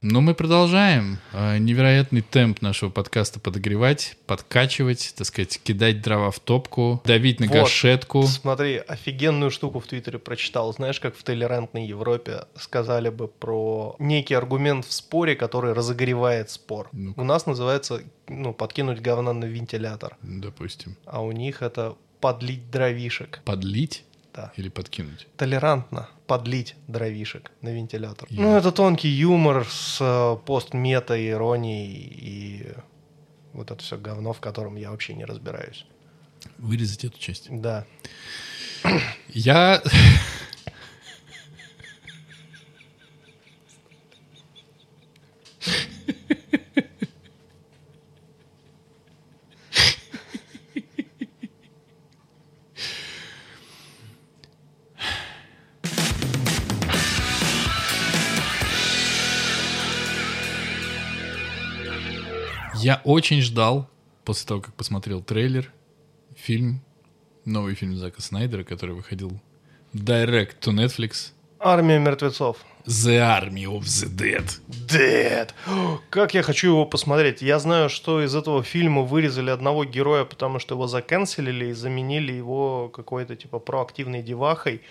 Но мы продолжаем э, невероятный темп нашего подкаста подогревать, подкачивать, так сказать, кидать дрова в топку, давить на Вот. гашетку. Смотри, офигенную штуку в Твиттере прочитал. Знаешь, как в толерантной Европе сказали бы про некий аргумент в споре, который разогревает спор. Ну-ка. У нас называется, ну, подкинуть говна на вентилятор. Допустим. А у них это подлить дровишек. Подлить Да. или подкинуть? Толерантно подлить дровишек на вентилятор. Я- Ну, это тонкий юмор с э, постмета, иронией и вот это все говно, в котором я вообще не разбираюсь. Вырезать эту часть. Да. Я... [LAUGHS] Я очень ждал, после того, как посмотрел трейлер, фильм, новый фильм Зака Снайдера, который выходил direct to Netflix, Армия мертвецов. The Army of the Dead. Dead. [GASPS] Как я хочу его посмотреть. Я знаю, что из этого фильма вырезали одного героя, потому что его заканцелили и заменили его какой-то типа проактивной девахой,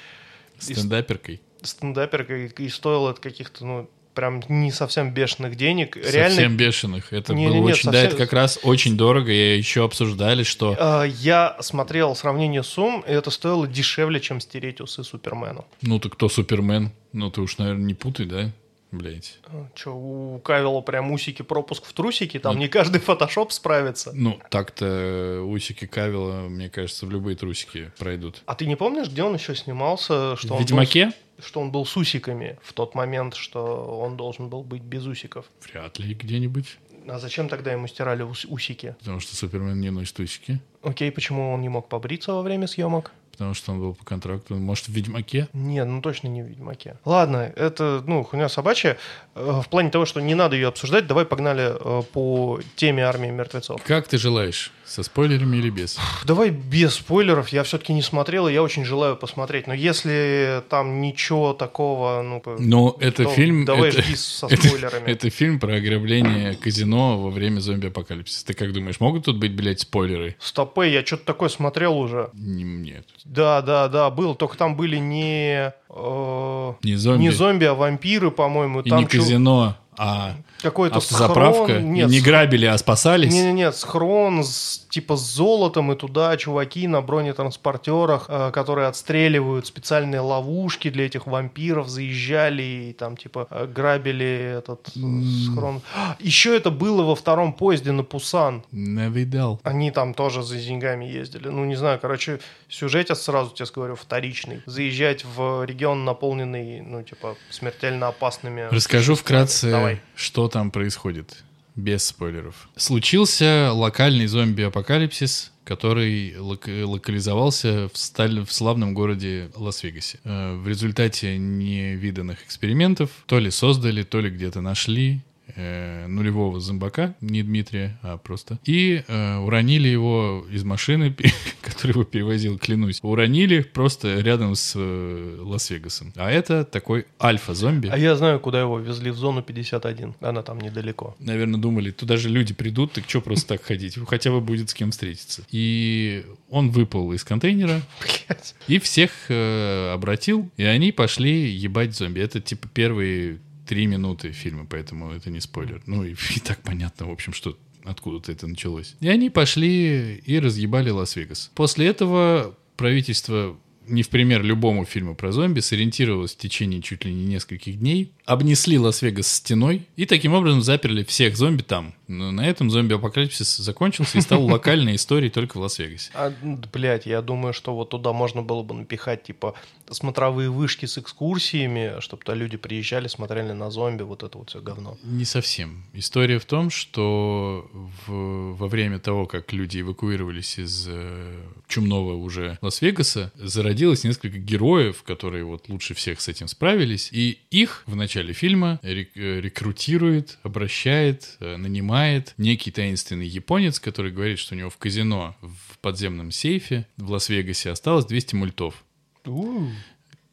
И с- Стендаперкой. стендаперкой, и стоило это каких-то, ну, прям не совсем бешеных денег. Совсем Реально, бешеных. Это Не-не-не, было очень, да, совсем- это как раз очень дорого. И еще обсуждали, что э, я смотрел сравнение сумм, и это стоило дешевле, чем стереть усы Супермену. ну ты кто Супермен? Ну ты уж, наверное, не путай, да? Блять. Че, у Кавила прям усики пропуск в трусики, там Ну, не каждый фотошоп справится. Ну, так-то усики Кавила, мне кажется, в любые трусики пройдут. А ты не помнишь, где он еще снимался? Что в он был Ведьмаке? с- что он был с усиками в тот момент, что он должен был быть без усиков. Вряд ли где-нибудь. А зачем тогда ему стирали ус- усики? Потому что Супермен не носит усики. Окей, почему он не мог побриться во время съемок? Потому что он был по контракту. Может, в Ведьмаке? Нет, ну точно не в Ведьмаке. Ладно, это, ну, хуйня собачья. Э, В плане того, что не надо ее обсуждать, давай погнали э, по теме армии мертвецов. Как ты желаешь? Со спойлерами или без? Давай без спойлеров, я все-таки не смотрел, и я очень желаю посмотреть. Но если там ничего такого, ну... Но это то фильм... Давай это- жди со [LAUGHS] это- спойлерами. Это фильм про ограбление казино во время зомби-апокалипсиса. Ты как думаешь, могут тут быть, блядь, спойлеры? Стопы, я что-то такое смотрел уже. Не- Нет. Да, да, да, был. Только там были не... э, Не зомби. Не зомби, а вампиры, по-моему. И там не чё- казино, а Какой-то автозаправка. схрон, и нет, не грабили, а спасались. Не-не-не, схрон с, типа с золотом, и туда чуваки на бронетранспортерах, э, которые отстреливают специальные ловушки для этих вампиров, заезжали и там типа э, грабили этот э, схрон. Еще это было во втором поезде на Пусан. Не видал. Они там тоже за деньгами ездили. Ну, не знаю, короче, сюжет, я сразу тебе говорю, вторичный. Заезжать в регион, наполненный, ну, типа, смертельно опасными... Расскажу вкратце, Давай. что там происходит. Без спойлеров. Случился локальный зомби-апокалипсис, который лок- локализовался в, сталь- в славном городе Лас-Вегасе. Э, В результате невиданных экспериментов то ли создали, то ли где-то нашли э, нулевого зомбака, не Дмитрия, а просто. И э, уронили его из машины, [LAUGHS] который его перевозил, клянусь. Уронили просто рядом с э, Лас-Вегасом. А это такой альфа-зомби. А я знаю, куда его везли, в зону 51. Она там недалеко. Наверное, думали, туда же люди придут, так что просто так ходить? Хотя бы будет с кем встретиться. И он выпал из контейнера [LAUGHS] и всех э, обратил, и они пошли ебать зомби. Это типа первые три минуты фильма, поэтому это не спойлер. Ну и, [LAUGHS] и так понятно, в общем, что откуда-то это началось. И они пошли и разъебали Лас-Вегас. После этого правительство не в пример любому фильму про зомби, сориентировалось в течение чуть ли не нескольких дней, обнесли Лас-Вегас стеной и таким образом заперли всех зомби там. Но на этом зомби-апокалипсис закончился и стал локальной историей только в Лас-Вегасе. А, блядь, я думаю, что вот туда можно было бы напихать, типа, смотровые вышки с экскурсиями, чтобы туда люди приезжали, смотрели на зомби, вот это вот все говно. Не совсем. История в том, что в- во время того, как люди эвакуировались из э, чумного уже Лас-Вегаса, зародилось несколько героев, которые вот лучше всех с этим справились, и их в начале фильма рек- э, рекрутирует, обращает, э, нанимает некий таинственный японец, который говорит, что у него в казино в подземном сейфе в Лас-Вегасе осталось 200 мультов, У,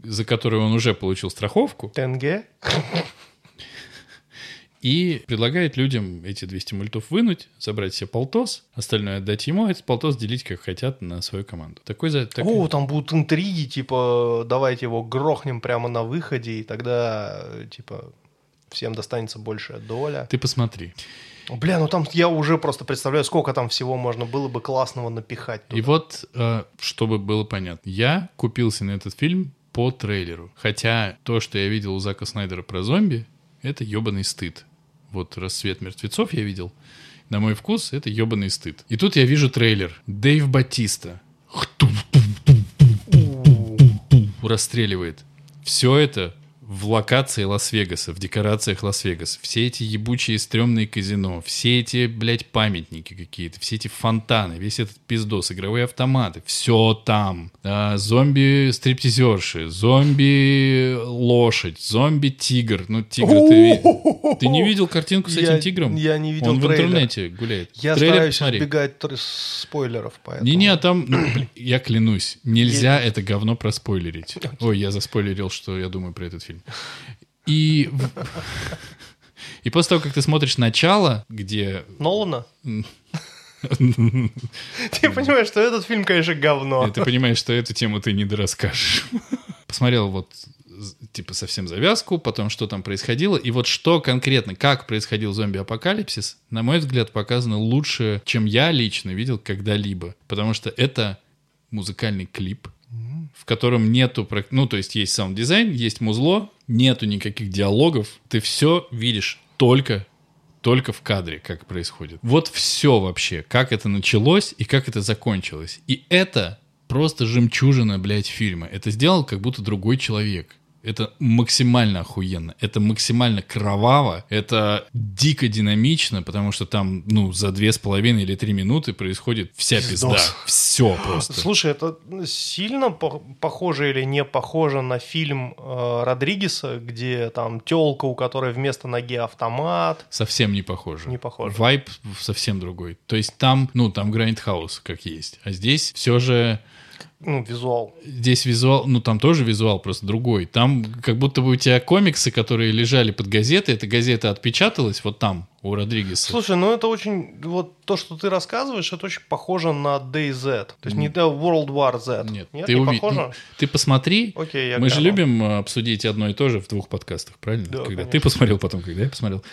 за которые он уже получил страховку, ТНГ? И предлагает людям эти 200 мультов вынуть, забрать себе полтос, остальное отдать ему, а этот полтос делить как хотят на свою команду. Такой за... такой- О, там будут интриги, типа, давайте его грохнем прямо на выходе, и тогда, типа, всем достанется большая доля. Ты посмотри. Бля, ну там я уже просто представляю, сколько там всего можно было бы классного напихать. И туда. вот, э, чтобы было понятно, я купился на этот фильм по трейлеру. Хотя то, что я видел у Зака Снайдера про зомби, это ебаный стыд. Вот «Рассвет мертвецов» я видел. На мой вкус, это ебаный стыд. И тут я вижу трейлер. Дэйв Батиста. расстреливает. Все это в локации Лас-Вегаса, в декорациях Лас-Вегаса. Все эти ебучие стрёмные казино, все эти, блядь, памятники какие-то, все эти фонтаны, весь этот пиздос, игровые автоматы, все там. А, зомби-стриптизерши, зомби-лошадь, зомби-тигр. Ну, тигр ты, ты не видел картинку с этим тигром? я не видел Он в интернете гуляет. Я стараюсь избегать спойлеров, поэтому... Не-не, а там, ну, я клянусь, нельзя это говно проспойлерить. [LAUGHS] Ой, я заспойлерил, что я думаю про этот фильм. И, в- и после того, как ты смотришь начало, где... Нолана? [LAUGHS] Ты понимаешь, что этот фильм, конечно, говно. И ты понимаешь, что эту тему ты не дорасскажешь. [LAUGHS] Посмотрел вот типа совсем завязку, потом что там происходило, и вот что конкретно, как происходил зомби-апокалипсис, на мой взгляд, показано лучше, чем я лично видел когда-либо. Потому что это музыкальный клип, в котором нету, ну, то есть есть саунд-дизайн, есть музло, нету никаких диалогов, ты все видишь только только в кадре, как происходит. Вот все вообще, как это началось и как это закончилось. И это просто жемчужина, блядь, фильма. Это сделал как будто другой человек. Это максимально охуенно. Это максимально кроваво. Это дико динамично, потому что там, ну, за две с половиной или три минуты происходит вся пизда. Все просто. Слушай, это сильно по- похоже или не похоже на фильм э, Родригеса, где там телка, у которой вместо ноги автомат? Совсем не похоже. Не похоже. Вайп совсем другой. То есть там, ну, там Грайндхаус как есть. А здесь все же Ну, визуал. Здесь визуал, ну там тоже визуал, просто другой. Там как будто бы у тебя комиксы, которые лежали под газетой, эта газета отпечаталась вот там, у Родригеса. Слушай, ну это очень... Вот то, что ты рассказываешь, это очень похоже на DayZ. То есть не World War Z. Нет, Нет ты, не уви- похоже? ну, ты посмотри. Окей, я Мы же гляну. любим э, обсудить одно и то же в двух подкастах, правильно? Да, когда ты посмотрел, потом когда я посмотрел.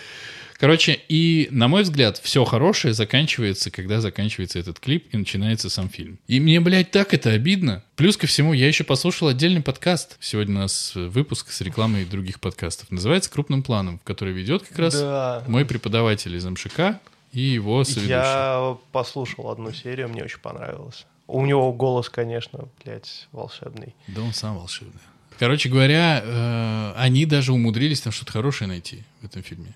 Короче, и, на мой взгляд, все хорошее заканчивается, когда заканчивается этот клип и начинается сам фильм. И мне, блядь, так это обидно. Плюс ко всему, я еще послушал отдельный подкаст. Сегодня у нас э, выпуск с рекламой других подкастов. Называется «Крупным планом», в который ведет как раз Да. мой преподаватель из МШК и его соведущий. Я послушал одну серию, мне очень понравилось. У него голос, конечно, блядь, волшебный. Да он сам волшебный. Короче говоря, э, они даже умудрились там что-то хорошее найти в этом фильме.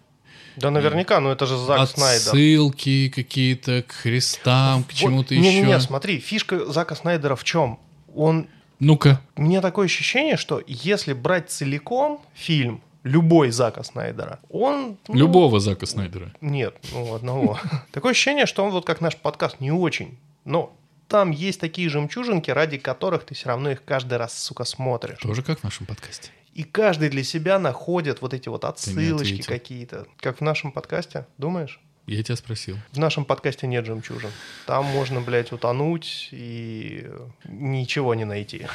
Да наверняка, ну это же Зак Снайдер. Отсылки какие-то к христам, к Вот, чему-то Не-не-не, еще. смотри, фишка Зака Снайдера в чем? Он Ну-ка. Мне такое ощущение, что если брать целиком фильм, любой Зака Снайдера, он... ну, Любого Зака Снайдера. Нет, ну, одного. [LAUGHS] Такое ощущение, что он вот как наш подкаст не очень. Но там есть такие жемчужинки, ради которых ты все равно их каждый раз, сука, смотришь. Тоже как в нашем подкасте. И каждый для себя находит вот эти вот отсылочки какие-то. Как в нашем подкасте, думаешь? Я тебя спросил. В нашем подкасте нет жемчужин. Там можно, блядь, утонуть и ничего не найти.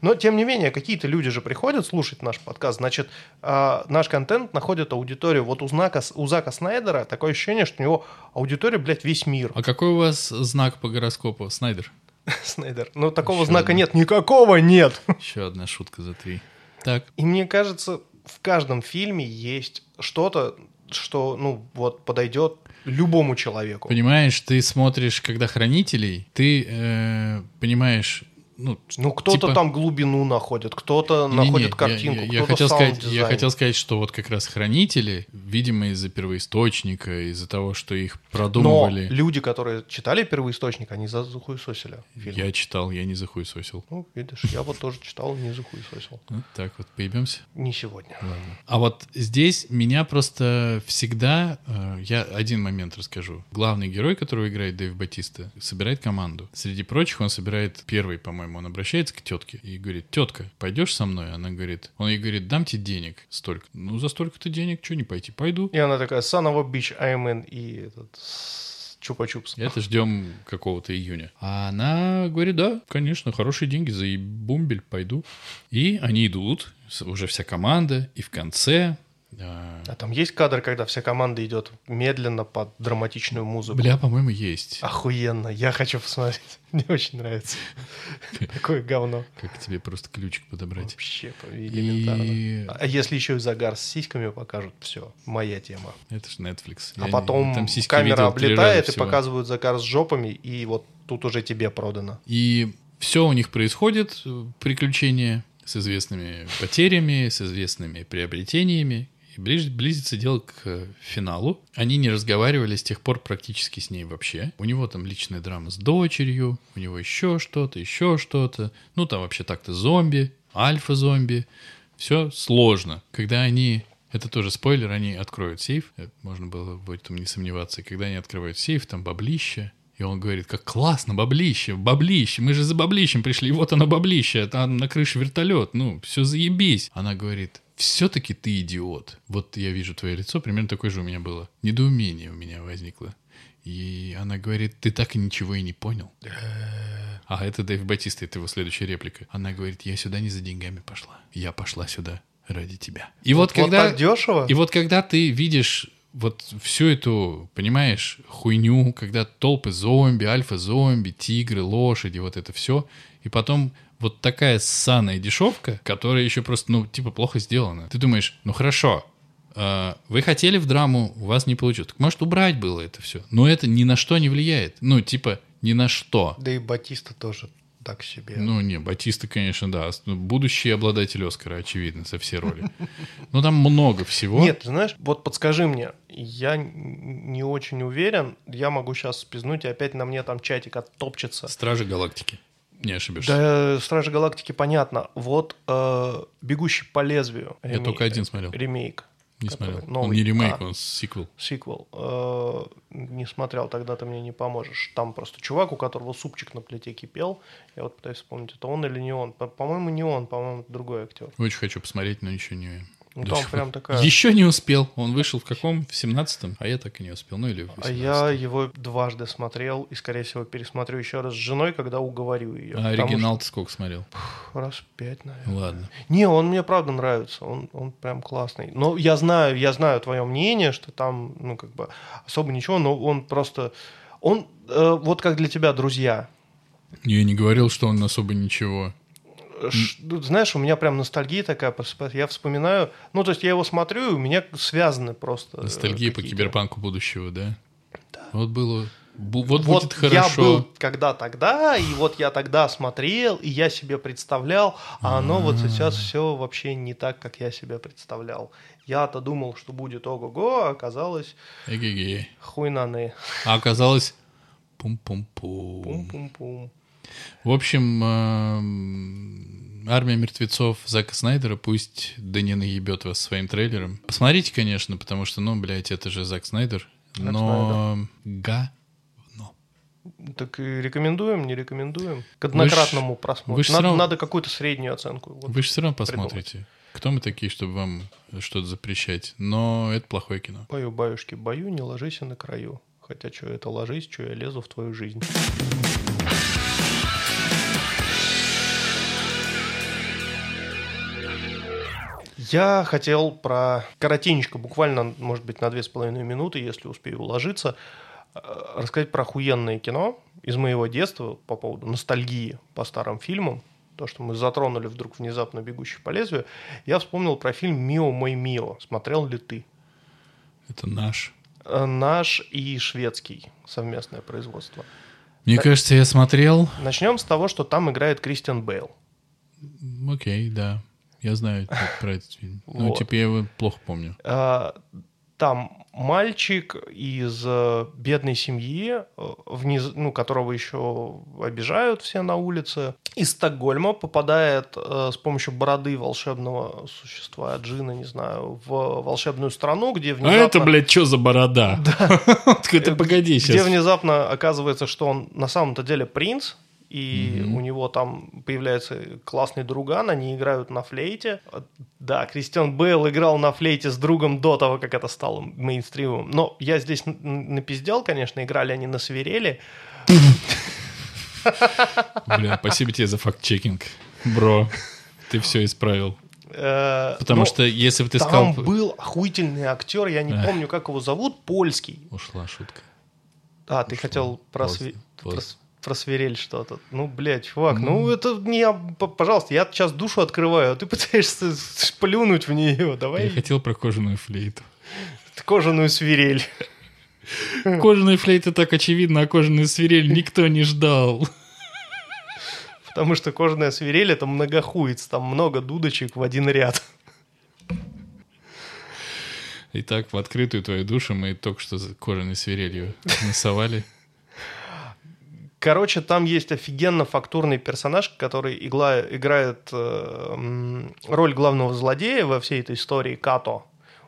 Но, тем не менее, какие-то люди же приходят слушать наш подкаст. Значит, а, наш контент находит аудиторию. Вот у, знака, у Зака Снайдера такое ощущение, что у него аудитория, блядь, весь мир. А какой у вас знак по гороскопу? Снайдер. [LAUGHS] Снайдер. Но такого Ещё знака один. нет. Никакого нет. Еще одна шутка за три. Так. И мне кажется, в каждом фильме есть что-то, что, ну, вот, подойдет любому человеку. Понимаешь, ты смотришь, когда хранителей, ты э, понимаешь, ну, Ну, кто-то типа- там глубину находит, кто-то находит я- картинку, я, я кто-то хотел сказать, я хотел сказать, что вот как раз хранители, видимо, из-за первоисточника, из-за того, что их Но продумывали. люди, которые читали первоисточник, они захуесосили фильм. Я читал, я не захуесосил. Ну, видишь, я вот тоже читал, не захуесосил. Вот так вот, поебемся. Не сегодня. А вот здесь меня просто всегда... э, я один момент расскажу. Главный герой, которого играет Дэйв Батиста, собирает команду. Среди прочих он собирает первый, по-моему, он обращается к тетке и говорит, тетка, пойдешь со мной? Она говорит, он ей говорит, дам тебе денег столько. Ну, за столько-то денег, что не пойти? Пойду. И она такая, son of a bitch, I'm in, и этот, чупа-чупс. Это ждем какого-то июня. А она говорит, да, конечно, хорошие деньги, за бумбель, пойду. И они идут, уже вся команда, и в конце... а, А там есть кадр, когда вся команда идет медленно под драматичную музыку? Бля, по-моему, есть. Охуенно, я хочу посмотреть. [LAUGHS] Мне очень нравится. [LAUGHS] Такое говно. Как тебе просто ключик подобрать. Вообще элементарно. А если еще и загар с сиськами покажут, все, моя тема. это же Netflix. А потом камера облетает и показывают загар с жопами, и вот тут уже тебе продано. И все у них происходит, э, приключения с известными потерями, с известными приобретениями. И ближ- близится дело к э, финалу. Они не разговаривали с тех пор практически с ней вообще. У него там личная драма с дочерью, у него еще что-то, еще что-то. Ну, там вообще так-то зомби, альфа-зомби. Все сложно. Когда они... Это тоже спойлер, они откроют сейф. э, Можно было в этом не сомневаться. Когда они открывают сейф, там баблище. И он говорит, как классно, баблище, баблище, мы же за баблищем пришли, и вот оно баблище, там на крыше вертолет, ну, все заебись. Она говорит, все-таки ты идиот. Вот я вижу твое лицо, примерно такое же у меня было. Недоумение у меня возникло. И она говорит, ты так и ничего и не понял. А это Дэйв Батиста, это его следующая реплика. Она говорит, я сюда не за деньгами пошла. Я пошла сюда ради тебя. И вот, когда... так дешево? И вот когда ты видишь вот всю эту, понимаешь, хуйню, когда толпы зомби, альфа-зомби, тигры, лошади, вот это все, и потом вот такая ссаная дешевка, которая еще просто, ну, типа, плохо сделана. Ты думаешь, ну хорошо, э, вы хотели в драму, у вас не получилось. Так может убрать было это все. Но это ни на что не влияет. Ну, типа, ни на что. Да и Батиста тоже так себе. Ну, не, Батиста, конечно, да. Ну, Будущий обладатель Оскара, очевидно, за все роли. Ну, там много всего. Нет, знаешь, вот подскажи мне, я не очень уверен, я могу сейчас спизнуть, и опять на мне там чатик оттопчется. Стражи Галактики. Не ошибешься. Да, Стражи Галактики понятно. Вот э, Бегущий по лезвию. Я только один смотрел. Ремейк. Не смотрел. Он новый. не ремейк, А. он сиквел. Сиквел. Э, Не смотрел, тогда ты мне не поможешь. Там просто чувак, у которого супчик на плите кипел. Я вот пытаюсь вспомнить, это он или не он. По- По-моему, не он, по-моему, другой актер. Очень хочу посмотреть, но еще не... Ну, там прям такая- Еще не успел. Он вышел в каком? В 17-м? А я так и не успел. Ну или в А 18 я его дважды смотрел и, скорее всего, пересмотрю еще раз с женой, когда уговорю ее. А оригинал ты сколько смотрел? Раз пять, наверное. Ладно. Не, он мне правда нравится, он, он прям классный. Но я знаю, я знаю твое мнение, что там, ну, как бы, особо ничего, но он просто... Он, э, вот как для тебя, друзья. Я не говорил, что он особо ничего. Ну, знаешь, у меня прям ностальгия такая. Я вспоминаю... Ну, то есть я его смотрю, и у меня связаны просто... э, Ностальгия по киберпанку будущего, да? Вот было... Вот, Вот будет я хорошо. был когда тогда, и вот я тогда смотрел, и я себе представлял, а оно вот сейчас все вообще не так, как я себе представлял. Я-то думал, что будет ого-го, а оказалось Эге-ге. хуйнаны. А оказалось... Пум-пум-пум. Пум-пум-пум. В общем, эм, «Армия мертвецов» Зака Снайдера пусть да не наебет вас своим трейлером. Посмотрите, конечно, потому что, ну, блядь, это же Зак Снайдер. Но га Так и рекомендуем, не рекомендуем. К однократному вы просмотру. ж всё Надо, равно- надо какую-то среднюю оценку. Вот. Вы же все равно придумать. посмотрите. Кто мы такие, чтобы вам что-то запрещать? Но это плохое кино. Бою, баюшки, бою, не ложись на краю. Хотя, что это ложись, что я лезу в твою жизнь. Я хотел про коротенечко, буквально, может быть, на две с половиной минуты, если успею уложиться, э, рассказать про охуенное кино из моего детства по поводу ностальгии по старым фильмам. То, что мы затронули вдруг внезапно «Бегущий по лезвию». Я вспомнил про фильм «Мио, мой Мио». Смотрел ли ты? Это наш. Э, Наш и шведский совместное производство. Мне кажется, я смотрел. Начнем с того, что там играет Кристиан Бейл. Окей, да. Я знаю про этот фильм. Ну, Вот. типа, я его плохо помню. Э, Там мальчик из э, бедной семьи, э, вниз, ну, которого еще обижают все на улице, из Стокгольма попадает э, с помощью бороды волшебного существа, джина, не знаю, в волшебную страну, где А внезапно... это, блядь, что за борода? Это [LAUGHS] погоди где сейчас. внезапно оказывается, что он на самом-то деле принц, и у него там появляется классный друган, они играют на флейте. Да, Кристиан Бейл играл на флейте с другом до того, как это стало мейнстримом. Но я здесь напиздел, конечно, играли они на свирели. Бля, спасибо тебе за факт-чекинг, бро. Ты все исправил. [LAUGHS] Э, Потому но что если бы ты там сказал... был охуительный актер, я не Эх. помню, как его зовут, польский. Ушла шутка. А, ты хотел про, поздно. Про с- про свирель что-то. Ну, блядь, чувак, ну это не... я- п- Пожалуйста, я сейчас душу открываю, а ты [LAUGHS] пытаешься плюнуть в нее. Давай Я хотел про кожаную флейту. кожаную свирель. [LAUGHS] Кожаная флейта так очевидно, а кожаную свирель никто не ждал. [LAUGHS] Потому что кожаная свирель это многохуец, там много дудочек в один ряд. Итак, в открытую твою душу мы только что кожаной свирелью насовали. Короче, там есть офигенно фактурный персонаж, который игла- играет э, роль главного злодея во всей этой истории Като.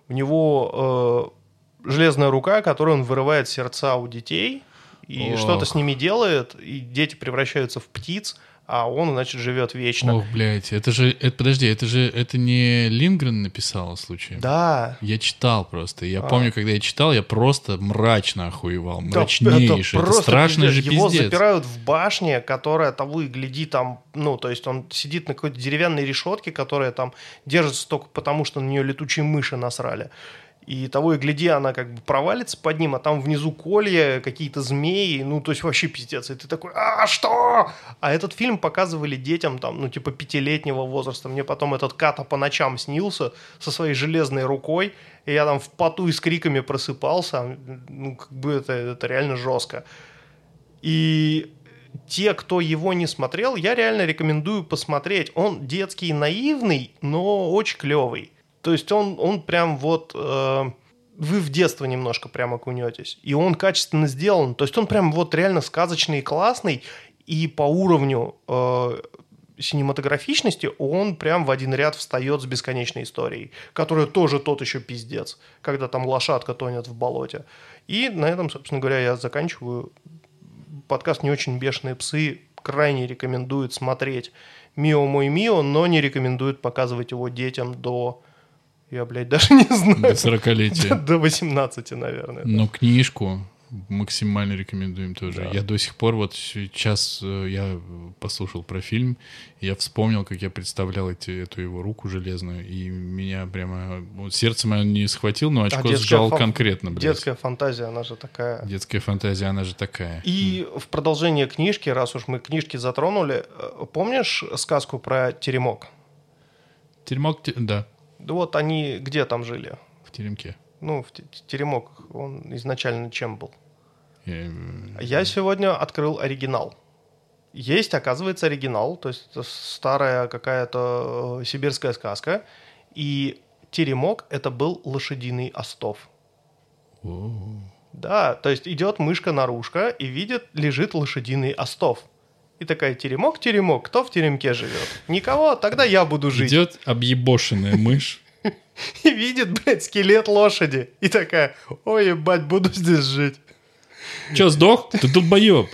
У него э, железная рука, которой он вырывает сердца у детей и Ох. что-то с ними делает, и дети превращаются в птиц, а он, значит, живет вечно. Ох, блядь, это же... Это, подожди, это же... Это не Лингрен написал случаем? Да. Я читал просто. Я А. помню, когда я читал, я просто мрачно охуевал. Да, Мрачнейший. Это, просто страшный же пиздец. Его пиздец. запирают в башне, которая того и гляди там, ну, то есть он сидит на какой-то деревянной решетке, которая там держится только потому, что на нее летучие мыши насрали. И того и гляди, она как бы провалится под ним, а там внизу колья, какие-то змеи, ну, то есть вообще пиздец. И ты такой, а что? А этот фильм показывали детям там, ну, типа пятилетнего возраста. Мне потом этот Ката по ночам снился со своей железной рукой, и я там в поту и с криками просыпался. Ну, как бы это, это реально жестко. И те, кто его не смотрел, я реально рекомендую посмотреть. Он детский наивный, но очень клевый. То есть он, он прям вот... э, вы в детство немножко прям окунетесь. И он качественно сделан. То есть он прям вот реально сказочный и классный. И по уровню э, синематографичности он прям в один ряд встает с бесконечной историей, которая тоже тот еще пиздец, когда там лошадка тонет в болоте. И на этом, собственно говоря, я заканчиваю. Подкаст «Не очень бешеные псы» крайне рекомендует смотреть «Мио мой Мио», но не рекомендует показывать его детям до... Я, блядь, даже не знаю. До 40-летия. До 18, наверное. Но книжку максимально рекомендуем тоже. Да. Я до сих пор, вот сейчас э, я послушал про фильм, я вспомнил, как я представлял эти, эту его руку железную, и меня прямо... вот сердце мое не схватил, но очко детская сжал фан- конкретно, блядь. Детская фантазия, она же такая. Детская фантазия, она же такая. И в продолжение книжки, раз уж мы книжки затронули, э, помнишь сказку про теремок? Теремок, те- да, Да вот они где там жили? в теремке. Ну, в те- теремок, он изначально чем был? Я, Я сегодня открыл оригинал. Есть, оказывается, оригинал, то есть это старая какая-то э, сибирская сказка. И теремок это был лошадиный остов. о, Да, то есть идет мышка-нарушка и видит, лежит лошадиный остов. И такая, теремок, теремок, кто в теремке живет? Никого, тогда я буду жить. Идет объебошенная мышь. [LAUGHS] И видит, блядь, скелет лошади. И такая, ой, ебать, буду здесь жить. Че, сдох? Ты долбоеб.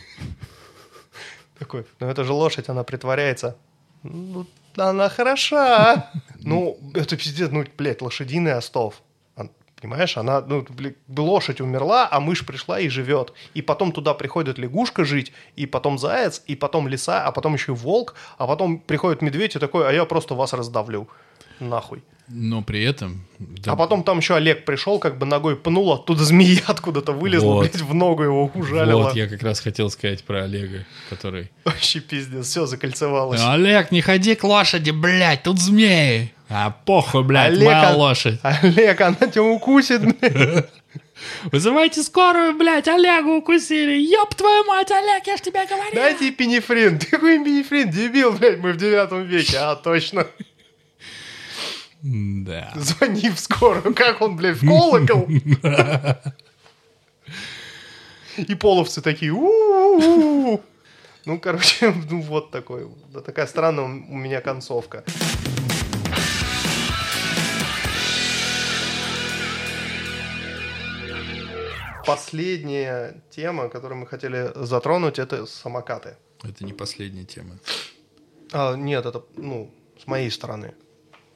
Такой, ну это же лошадь, она притворяется. Ну, она хороша. [LAUGHS] Ну, это пиздец, ну, блядь, лошадиный остов. Понимаешь, она, ну, лошадь умерла, а мышь пришла и живет. И потом туда приходит лягушка жить, и потом заяц, и потом лиса, а потом еще и волк, а потом приходит медведь и такой, а я просто вас раздавлю. Нахуй. Но при этом... да, А потом там еще Олег пришел, как бы ногой пнул, оттуда змея [LAUGHS] откуда-то вылезла, Вот. блядь, в ногу его ужалила. Вот, я как раз хотел сказать про Олега, который... Вообще пиздец, все закольцевалось. Олег, не ходи к лошади, блядь, тут змеи. А похуй, блядь, Олег, моя лошадь. Олег, она тебя укусит, [LAUGHS] блядь. Вызывайте скорую, блядь, Олегу укусили. Ёб твою мать, Олег, я ж тебе говорил. Дайте пенифрин. [LAUGHS] Ты какой пенифрин, дебил, блядь, мы в девятом веке. А, точно. Да. Звони в скорую. Как он, блядь, в колокол? И половцы такие, «У-у-у». Ну, короче, [LAUGHS] ну вот такой. Такая странная у меня концовка. Последняя тема, которую мы хотели затронуть, это самокаты. Это не последняя тема. А, нет, это, ну, с моей стороны.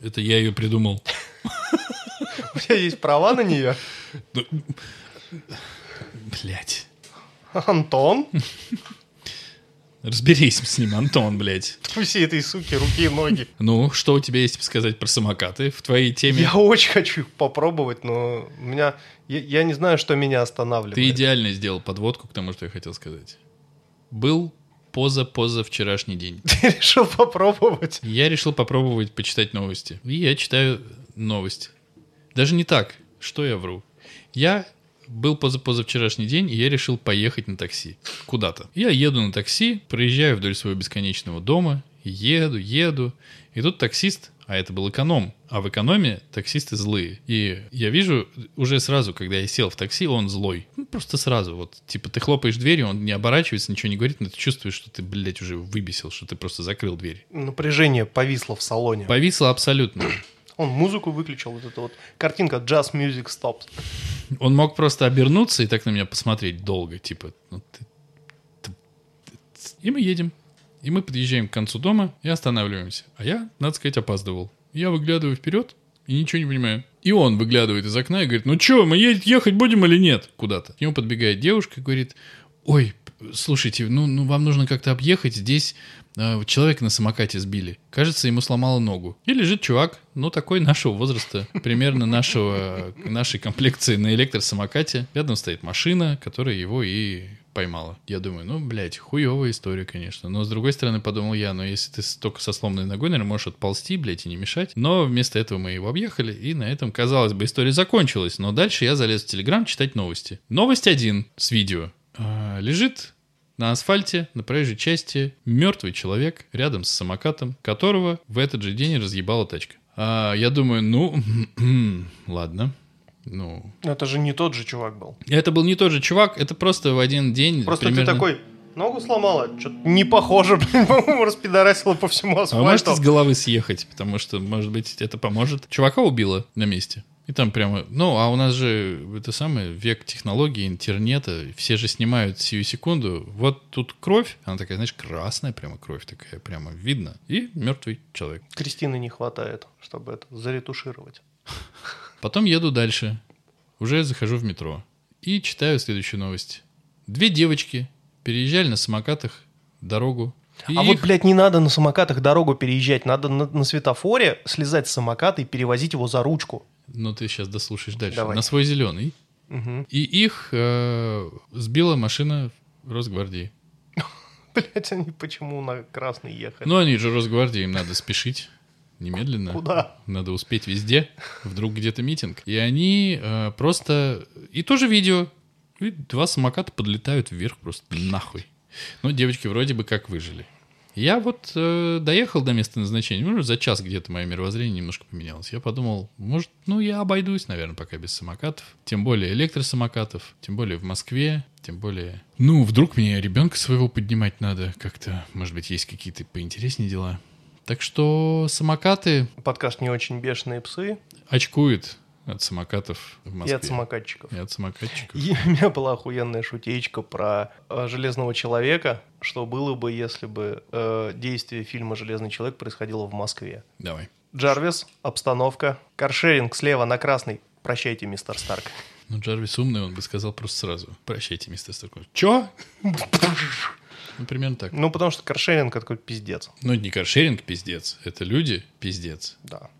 Это я ее придумал. [LAUGHS] У тебя есть права на нее? Блядь. Антон? [LAUGHS] Разберись с ним, Антон, блядь. Всей этой суки руки и ноги. Ну, что у тебя есть сказать про самокаты в твоей теме? Я очень хочу их попробовать, но у меня... Я, я не знаю, что меня останавливает. Ты идеально сделал подводку к тому, что я хотел сказать. Был поза-поза вчерашний день. [LAUGHS] Ты решил попробовать? Я решил попробовать почитать новости. И я читаю новости. Даже не так. Что я вру? Я был поза позавчерашний день, и я решил поехать на такси куда-то. Я еду на такси, проезжаю вдоль своего бесконечного дома, еду, еду, и тут таксист, а это был эконом, а в экономе таксисты злые. И я вижу уже сразу, когда я сел в такси, он злой. Ну, просто сразу, вот, типа, ты хлопаешь дверью, он не оборачивается, ничего не говорит, но ты чувствуешь, что ты, блядь, уже выбесил, что ты просто закрыл дверь. Напряжение повисло в салоне. Повисло абсолютно. Он музыку выключил, вот эта вот картинка Jazz Music Stops. Он мог просто обернуться и так на меня посмотреть долго, типа, ну ты- ты- ты- И мы едем. И мы подъезжаем к концу дома и останавливаемся. А я, надо сказать, опаздывал. Я выглядываю вперед и ничего не понимаю. И он выглядывает из окна и говорит, ну что, мы е- ехать будем или нет? Куда-то. К нему подбегает девушка и говорит, ой, слушайте, ну, ну вам нужно как-то объехать, здесь человека на самокате сбили. Кажется, ему сломало ногу. И лежит чувак, ну, такой нашего возраста, примерно нашего, нашей комплекции на электросамокате. Рядом стоит машина, которая его и поймала. Я думаю, ну, блядь, хуевая история, конечно. Но, с другой стороны, подумал я, ну, если ты только со сломанной ногой, наверное, можешь отползти, блядь, и не мешать. Но вместо этого мы его объехали, и на этом, казалось бы, история закончилась. Но дальше я залез в Телеграм читать новости. Новость один с видео. А, лежит на асфальте, на проезжей части, мертвый человек рядом с самокатом, которого в этот же день разъебала тачка. А, я думаю, ну, [CLEARS THROAT] ладно. Ну, Это же не тот же чувак был. это был не тот же чувак, это просто в один день. Просто примерно- ты такой, Ногу сломала? Что-то не похоже, [LAUGHS] блин, по-моему, распидорасила по всему А вы можете асфальту. с головы съехать, потому что, может быть, это поможет. Чувака убило на месте. И там прямо, ну, а у нас же это самое, век технологий, интернета, все же снимают сию секунду. Вот тут кровь, она такая, знаешь, красная прямо кровь такая, прямо видно. И мертвый человек. Кристины не хватает, чтобы это заретушировать. Потом еду дальше. Уже захожу в метро. И читаю следующую новость. Две девочки переезжали на самокатах дорогу. И а вот, их- блядь, не надо на самокатах дорогу переезжать. Надо на, на светофоре слезать с самоката и перевозить его за ручку. Ну, ты сейчас дослушаешь дальше. Давай. На свой зеленый. Мгм. И их э, сбила машина Росгвардии. [LAUGHS] Блять, они почему на красный ехали? Ну, они же Росгвардии, им надо спешить немедленно. Куда? Надо успеть везде. Вдруг где-то митинг. И они э, просто... И тоже видео. И два самоката подлетают вверх просто нахуй. Ну, девочки вроде бы как выжили. Я вот э, доехал до места назначения, ну, за час где-то мое мировоззрение немножко поменялось. Я подумал, может, ну, я обойдусь, наверное, пока без самокатов. Тем более электросамокатов, тем более в Москве, тем более... Ну, вдруг мне ребенка своего поднимать надо как-то. Может быть, есть какие-то поинтереснее дела. Так что самокаты Подкаст «Не очень бешеные псы» очкуют от самокатов в и Москве. от самокатчиков. И от самокатчиков. И у меня была охуенная шутеечка про э, Железного Человека, что было бы, если бы э, действие фильма «Железный человек» происходило в Москве. Давай. Джарвис, обстановка, каршеринг слева на красный. Прощайте, мистер Старк. Ну, Джарвис умный, он бы сказал просто сразу. Прощайте, мистер Старков. Чё? [LAUGHS] Ну, примерно так. Ну, потому что каршеринг это какой-то пиздец. Ну, это не каршеринг, пиздец. Это люди, пиздец. Да.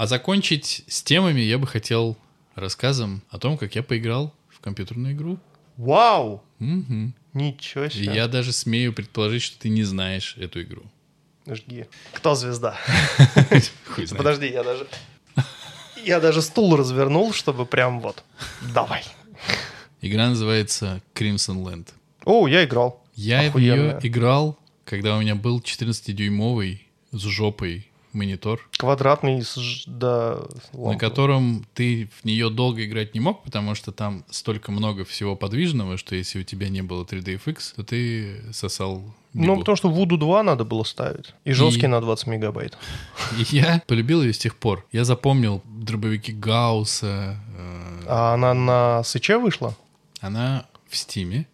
А закончить с темами я бы хотел рассказом о том, как я поиграл в компьютерную игру. Вау! Мгм. Ничего себе. я даже смею предположить, что ты не знаешь эту игру. Жги. Кто звезда? [LAUGHS] Подожди, я даже... Я даже стул развернул, чтобы прям вот... Давай. Игра называется Crimson Land. О, я играл. Я Охуенная. играл, когда у меня был 14-дюймовый с жопой монитор, Квадратный, да... на ламповый. котором ты в нее долго играть не мог, потому что там столько много всего подвижного, что если у тебя не было 3DFX, то ты сосал Ну, потому что Voodoo 2 надо было ставить. И жесткий на 20 мегабайт. И [LAUGHS] я полюбил ее с тех пор. Я запомнил дробовики Гаусса. э, А она на Сыче вышла? Она в Стиме,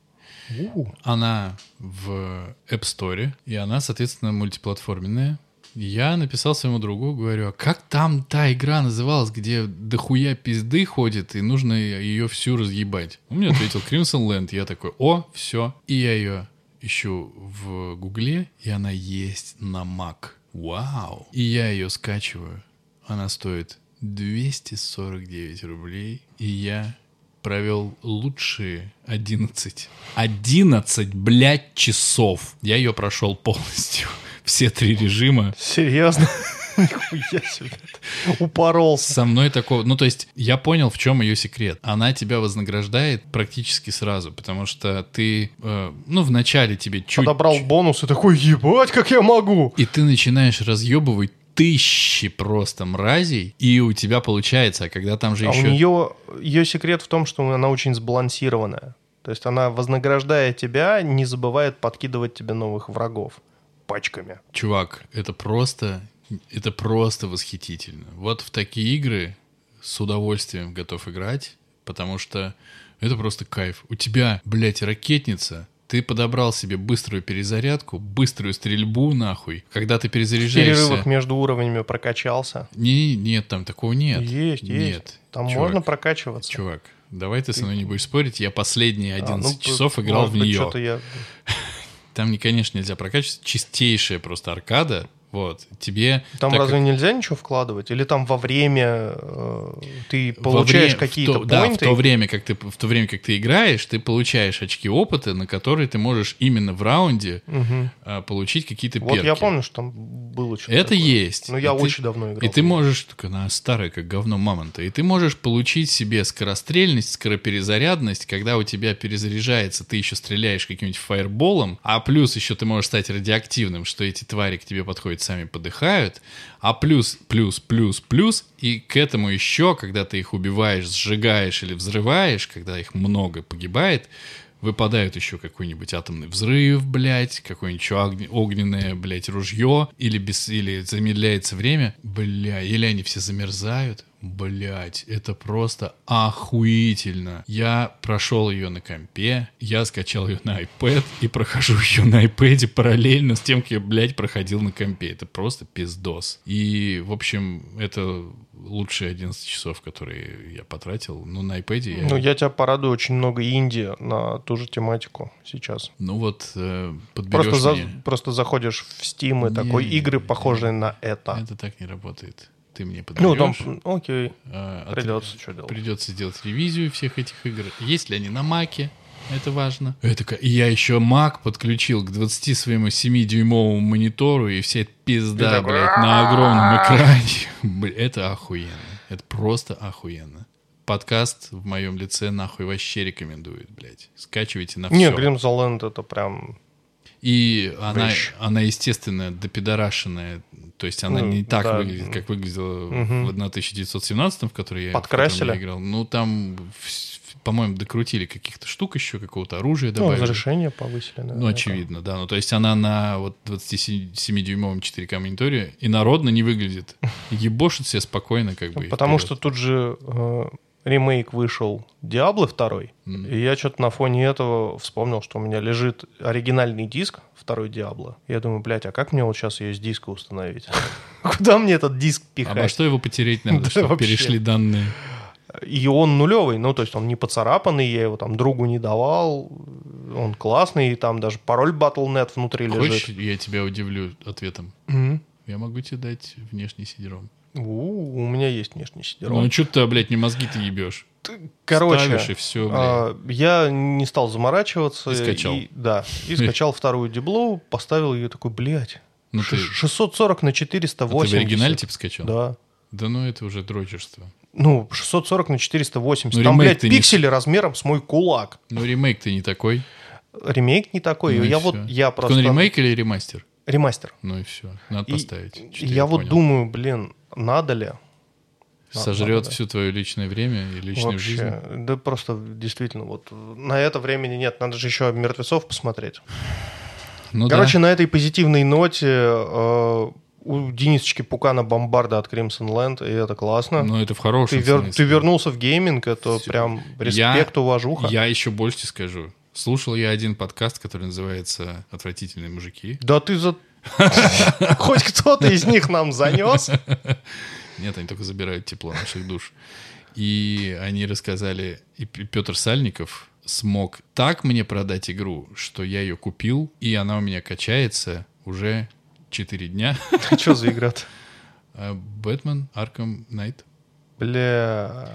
она в App Store, и она, соответственно, мультиплатформенная. Я написал своему другу, говорю, а как там та игра называлась, где дохуя пизды ходит, и нужно ее всю разъебать? Он мне ответил Crimson Land. Я такой, о, все. И я ее ищу в Гугле, и она есть на Mac. Вау. И я ее скачиваю. Она стоит 249 рублей. И я провел лучшие 11. 11, блядь, часов. Я ее прошел полностью. Все три режима. серьезно? [LAUGHS] Нихуя себе. Упоролся. Со мной такого... Ну, то есть, я понял, в чем ее секрет. Она тебя вознаграждает практически сразу, потому что ты, э, ну, вначале тебе чуть... Подобрал бонус и такой, ебать, как я могу. И ты начинаешь разъебывать тысячи просто мразей, и у тебя получается, а когда там же А у еще... нее, ее секрет в том, что она очень сбалансированная. То есть она, вознаграждая тебя, не забывает подкидывать тебе новых врагов пачками. Чувак, это просто, это просто восхитительно. Вот в такие игры с удовольствием готов играть, потому что это просто кайф. У тебя, блядь, ракетница, ты подобрал себе быструю перезарядку, быструю стрельбу, нахуй. Когда ты В перезаряжаешься... перерывах между уровнями прокачался. Не, нет, там такого нет. Есть, есть. Нет. Там Чувак, можно прокачиваться. Чувак, давай ты со мной не будешь спорить. Я последние А, 11 ну, часов играл в нее. я... Там, не, конечно, нельзя прокачивать. Чистейшая просто аркада. Вот. Тебе... Там так разве нельзя ничего вкладывать? Или там во время э, ты получаешь какие-то то- Да, в поинты? то, время, как ты, в то время, как ты играешь, ты получаешь очки опыта, на которые ты можешь именно в раунде а, получить какие-то Вот перки. я помню, что там было что-то Это такое. есть. Ну, я И ты- очень давно играл. И ты можешь, только она старая, как говно мамонта, и ты можешь получить себе скорострельность, скороперезарядность, когда у тебя перезаряжается, ты еще стреляешь каким-нибудь фаерболом, а плюс еще ты можешь стать радиоактивным, что эти твари к тебе подходят месяцами подыхают, а плюс, плюс, плюс, плюс, и к этому еще, когда ты их убиваешь, сжигаешь или взрываешь, когда их много погибает, выпадает еще какой-нибудь атомный взрыв, блядь, какое-нибудь огненное, блядь, ружье, или, без, или замедляется время, бля, или они все замерзают, блядь, это просто охуительно. Я прошел ее на компе, я скачал ее на iPad и прохожу ее на iPad параллельно с тем, как я, блядь, проходил на компе. Это просто пиздос. И, в общем, это лучшие 11 часов, которые я потратил. Ну, на iPad я... Ну, я тебя порадую, очень много инди на ту же тематику сейчас. Ну вот, э, подберешь Просто, за- мне. просто заходишь в Steam и Не, такой не, игры, не, похожие на это. Это так не работает. Ты мне Ну, там, подберешь. окей, а, а придется что делать. Придется сделать ревизию всех этих игр. Есть ли они на Маке? Это важно. Это, и я еще Мак подключил к 20 своему 7-дюймовому монитору, и вся эта пизда, такой, блядь, на огромном экране. [LAUGHS] Бля, Это охуенно. Это просто охуенно. Подкаст в моем лице нахуй вообще рекомендует, блядь. Скачивайте на Не, все. Grimms Land это прям... И она, она, естественно, допидорашенная. То есть она Ну, не так да. выглядит, как выглядела Мгм. в 1917, в которой я, в Подкрасили? я играл. Ну, там, по-моему, докрутили каких-то штук еще, какого-то оружия Ну, добавили. разрешение повысили. Ну, наверное, очевидно, да. Ну, то есть она на вот 27-дюймовом 4К мониторе инородно не выглядит. Ебошит себе спокойно, как бы. Потому вперед. что тут же э, ремейк вышел Диабло 2, М. и я что-то на фоне этого вспомнил, что у меня лежит оригинальный диск второй Диабло. Я думаю, блядь, а как мне вот сейчас ее с диска установить? [LAUGHS] Куда мне этот диск А во пихать? что его потереть надо, [LAUGHS] чтобы перешли данные? И он нулевый, ну, то есть он не поцарапанный, я его там другу не давал, он классный, и там даже пароль Battle.net внутри Хочешь, лежит. я тебя удивлю ответом? Мгм. Я могу тебе дать внешний сидером. У, у меня есть внешний сидером. Ну, что ты, блядь, не мозги-то ебешь? Короче, Ставишь и все, а, я не стал заморачиваться. И скачал. да, и [LAUGHS] скачал вторую диблу, поставил ее такой, блядь, Ну, ты, 640 на а ты 480. в оригинале типа скачал? Да. Да ну это уже дрочерство. Ну, 640 на 480. Ну, Там, блядь, ты не- пиксели размером с мой кулак. Ну ремейк ты не такой. Ремейк не такой. Ну и я вот, я Так просто... он ремейк или ремастер? Ремастер. Ну и все. Надо И поставить. Что-то я вот понял. думаю, блин, надо ли? Сожрет надо, да. все твое личное время и личную жизнь. Вообще, да просто действительно, вот на это времени нет, надо же еще мертвецов посмотреть. Ну Короче, на этой позитивной ноте э, у Денисочки Пукана бомбарда от Crimson Land, и это классно. да. Ну это в ты, хорошем вер- смысле. ты вернулся в гейминг, это Всё. прям Я- респект, уважуха. Я еще больше тебе скажу. Слушал я один подкаст, который называется «Отвратительные мужики». Да ты за... Хоть кто-то из них нам занес. Нет, они только забирают тепло наших душ. И они рассказали, и Петр Сальников смог так мне продать игру, что я ее купил, и она у меня качается уже 4 дня. Что за игра-то? А, Бэтмен, Арком Найт. Бля...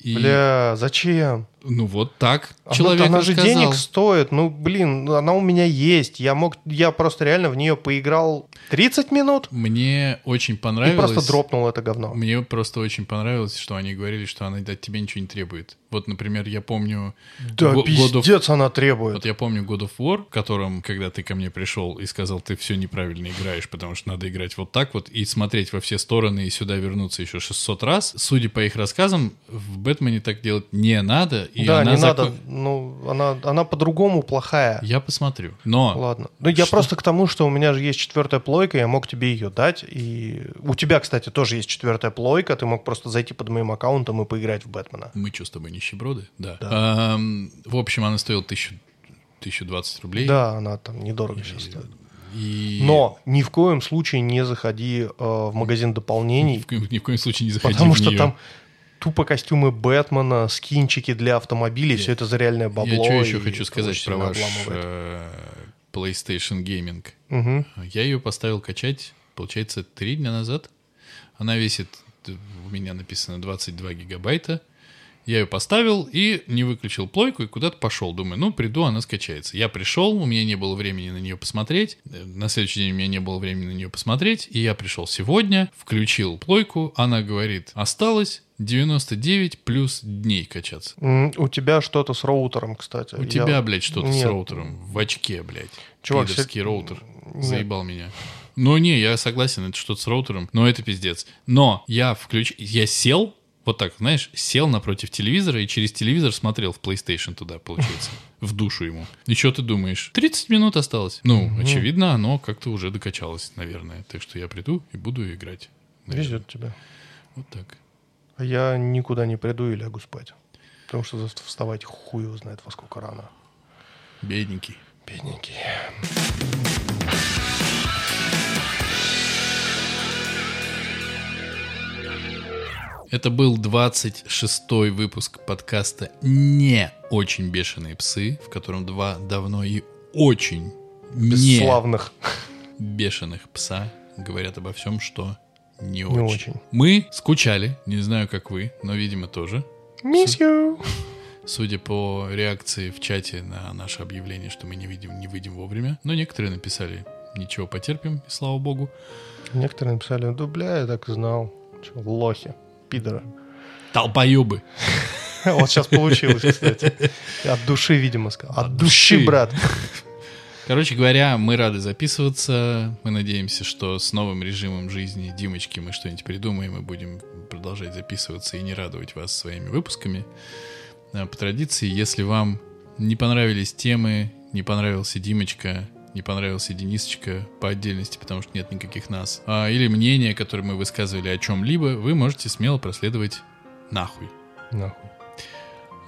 И, Бля, зачем? Ну вот так Она- человек она же рассказал. денег стоит. Ну, блин, она у меня есть. Я мог, я просто реально в нее поиграл 30 минут Мне очень и понравилось. просто дропнул это говно. Мне просто очень понравилось, что они говорили, что она от тебя ничего не требует. Вот, например, я помню... Да God of- пиздец она требует. Вот я помню God of War, в котором, когда ты ко мне пришел и сказал, ты все неправильно играешь, потому что надо играть вот так вот и смотреть во все стороны и сюда вернуться еще 600 раз. Судя по их рассказам, в Бэтмене так делать не надо. И да, она не зако- надо. Ну, она, она по-другому плохая. Я посмотрю. Но Ладно. Ну, я Что? просто к тому, что у меня же есть четвертая плойка, я мог тебе ее дать. И у тебя, кстати, тоже есть четвертая плойка. Ты мог просто зайти под моим аккаунтом и поиграть в Бэтмена. мы что с тобой, нищеброды? Да. Да. Ам, в общем, она стоила 1000 1020 рублей. Да, она там недорого сейчас стоит. И... Но ни в коем случае не заходи э, в магазин Ни дополнений, в, коем- ни в коем случае не заходи потому в что неё. там тупо костюмы Бэтмена, скинчики для автомобилей, все это за реальное бабло. Я что еще хочу сказать про ваш обламывает. э, PlayStation Gaming. Мгм. Я ее поставил качать, получается, три дня назад. Она весит, у меня написано 22 гигабайта. Я ее поставил и не выключил плойку и куда-то пошел. Думаю, ну, приду, она скачается. Я пришел, у меня не было времени на нее посмотреть. На следующий день у меня не было времени на нее посмотреть. И я пришел сегодня, включил плойку. Она говорит, осталось 99 плюс дней качаться. У тебя что-то с роутером, кстати. У Я- тебя, блядь, что-то с Нет. роутером. В очке, блядь. Чувак, Пидорский се- роутер. Нет. Заебал меня. Ну не, я согласен, это что-то с роутером, но это пиздец. Но я включ... Я сел, вот так, знаешь, сел напротив телевизора и через телевизор смотрел в PlayStation туда, получается, [LAUGHS] в душу ему. И что ты думаешь? 30 минут осталось. Ну, очевидно, оно как-то уже докачалось, наверное. Так что я приду и буду играть. наверное. Везет тебе. Вот так. Я никуда не приду и лягу спать. Потому что вставать хуй его знает во сколько рано. Бедненький. Бедненький. Это был 26-й выпуск подкаста «Не очень бешеные псы», в котором два давно и очень Бесславных. бешеных пса говорят обо всем, что не Не очень. очень. Мы скучали, не знаю, как вы, но, видимо, тоже. Miss you. Судя по реакции в чате на наше объявление, что мы не, видим, не выйдем вовремя. Но некоторые написали, ничего, потерпим, и слава богу. Некоторые написали, да бля, я так и знал. Чё, лохи, пидоры. Толпоебы. [LAUGHS] Вот сейчас получилось, кстати. От души, видимо, сказал. От От души, души. брат. Короче говоря, мы рады записываться. Мы надеемся, что с новым режимом жизни Димочки мы что-нибудь придумаем и будем продолжать записываться и не радовать вас своими выпусками. А, По традиции, если вам не понравились темы, не понравился Димочка, не понравился Денисочка по отдельности, потому что нет никаких нас, а, или мнение, которое мы высказывали о чем-либо, вы можете смело проследовать нахуй. Нахуй.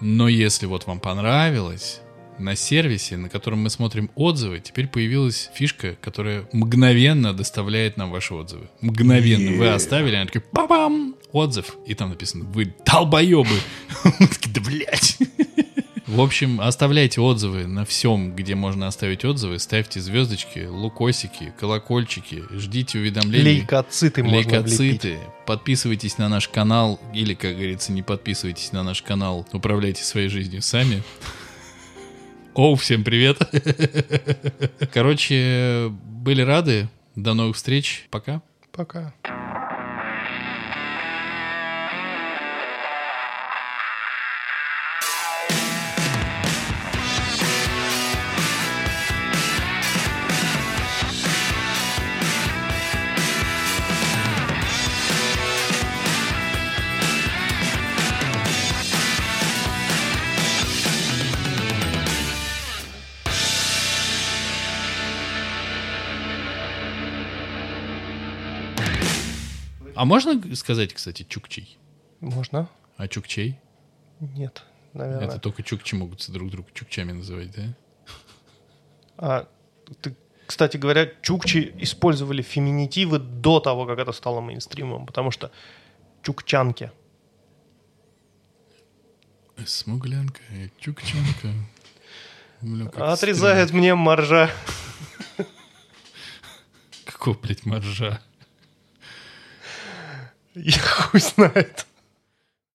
Но если вот вам понравилось, на сервисе, на котором мы смотрим отзывы, теперь появилась фишка, которая мгновенно доставляет нам ваши отзывы. Мгновенно. Вы оставили, она такая, папам, отзыв. И там написано, вы долбоебы. [LAUGHS] Да, блядь. В общем, оставляйте отзывы на всем, где можно оставить отзывы. Ставьте звездочки, лукосики, колокольчики. Ждите уведомлений. Лейкоциты можно. Лейкоциты. Подписывайтесь на наш канал. Или, как говорится, не подписывайтесь на наш канал. Управляйте своей жизнью сами. Оу, всем привет. Короче, были рады. До новых встреч. Пока. Пока. А можно сказать, кстати, чукчей? Можно? А чукчей? Нет, наверное. Это только чукчи могут друг друга чукчами называть, да? А, ты, кстати говоря, чукчи использовали феминитивы до того, как это стало мейнстримом, потому что чукчанки. Смуглянка, чукчанка. Бля, это Отрезает мне стрёмно. Какого, блядь, моржа? Я хуй знает.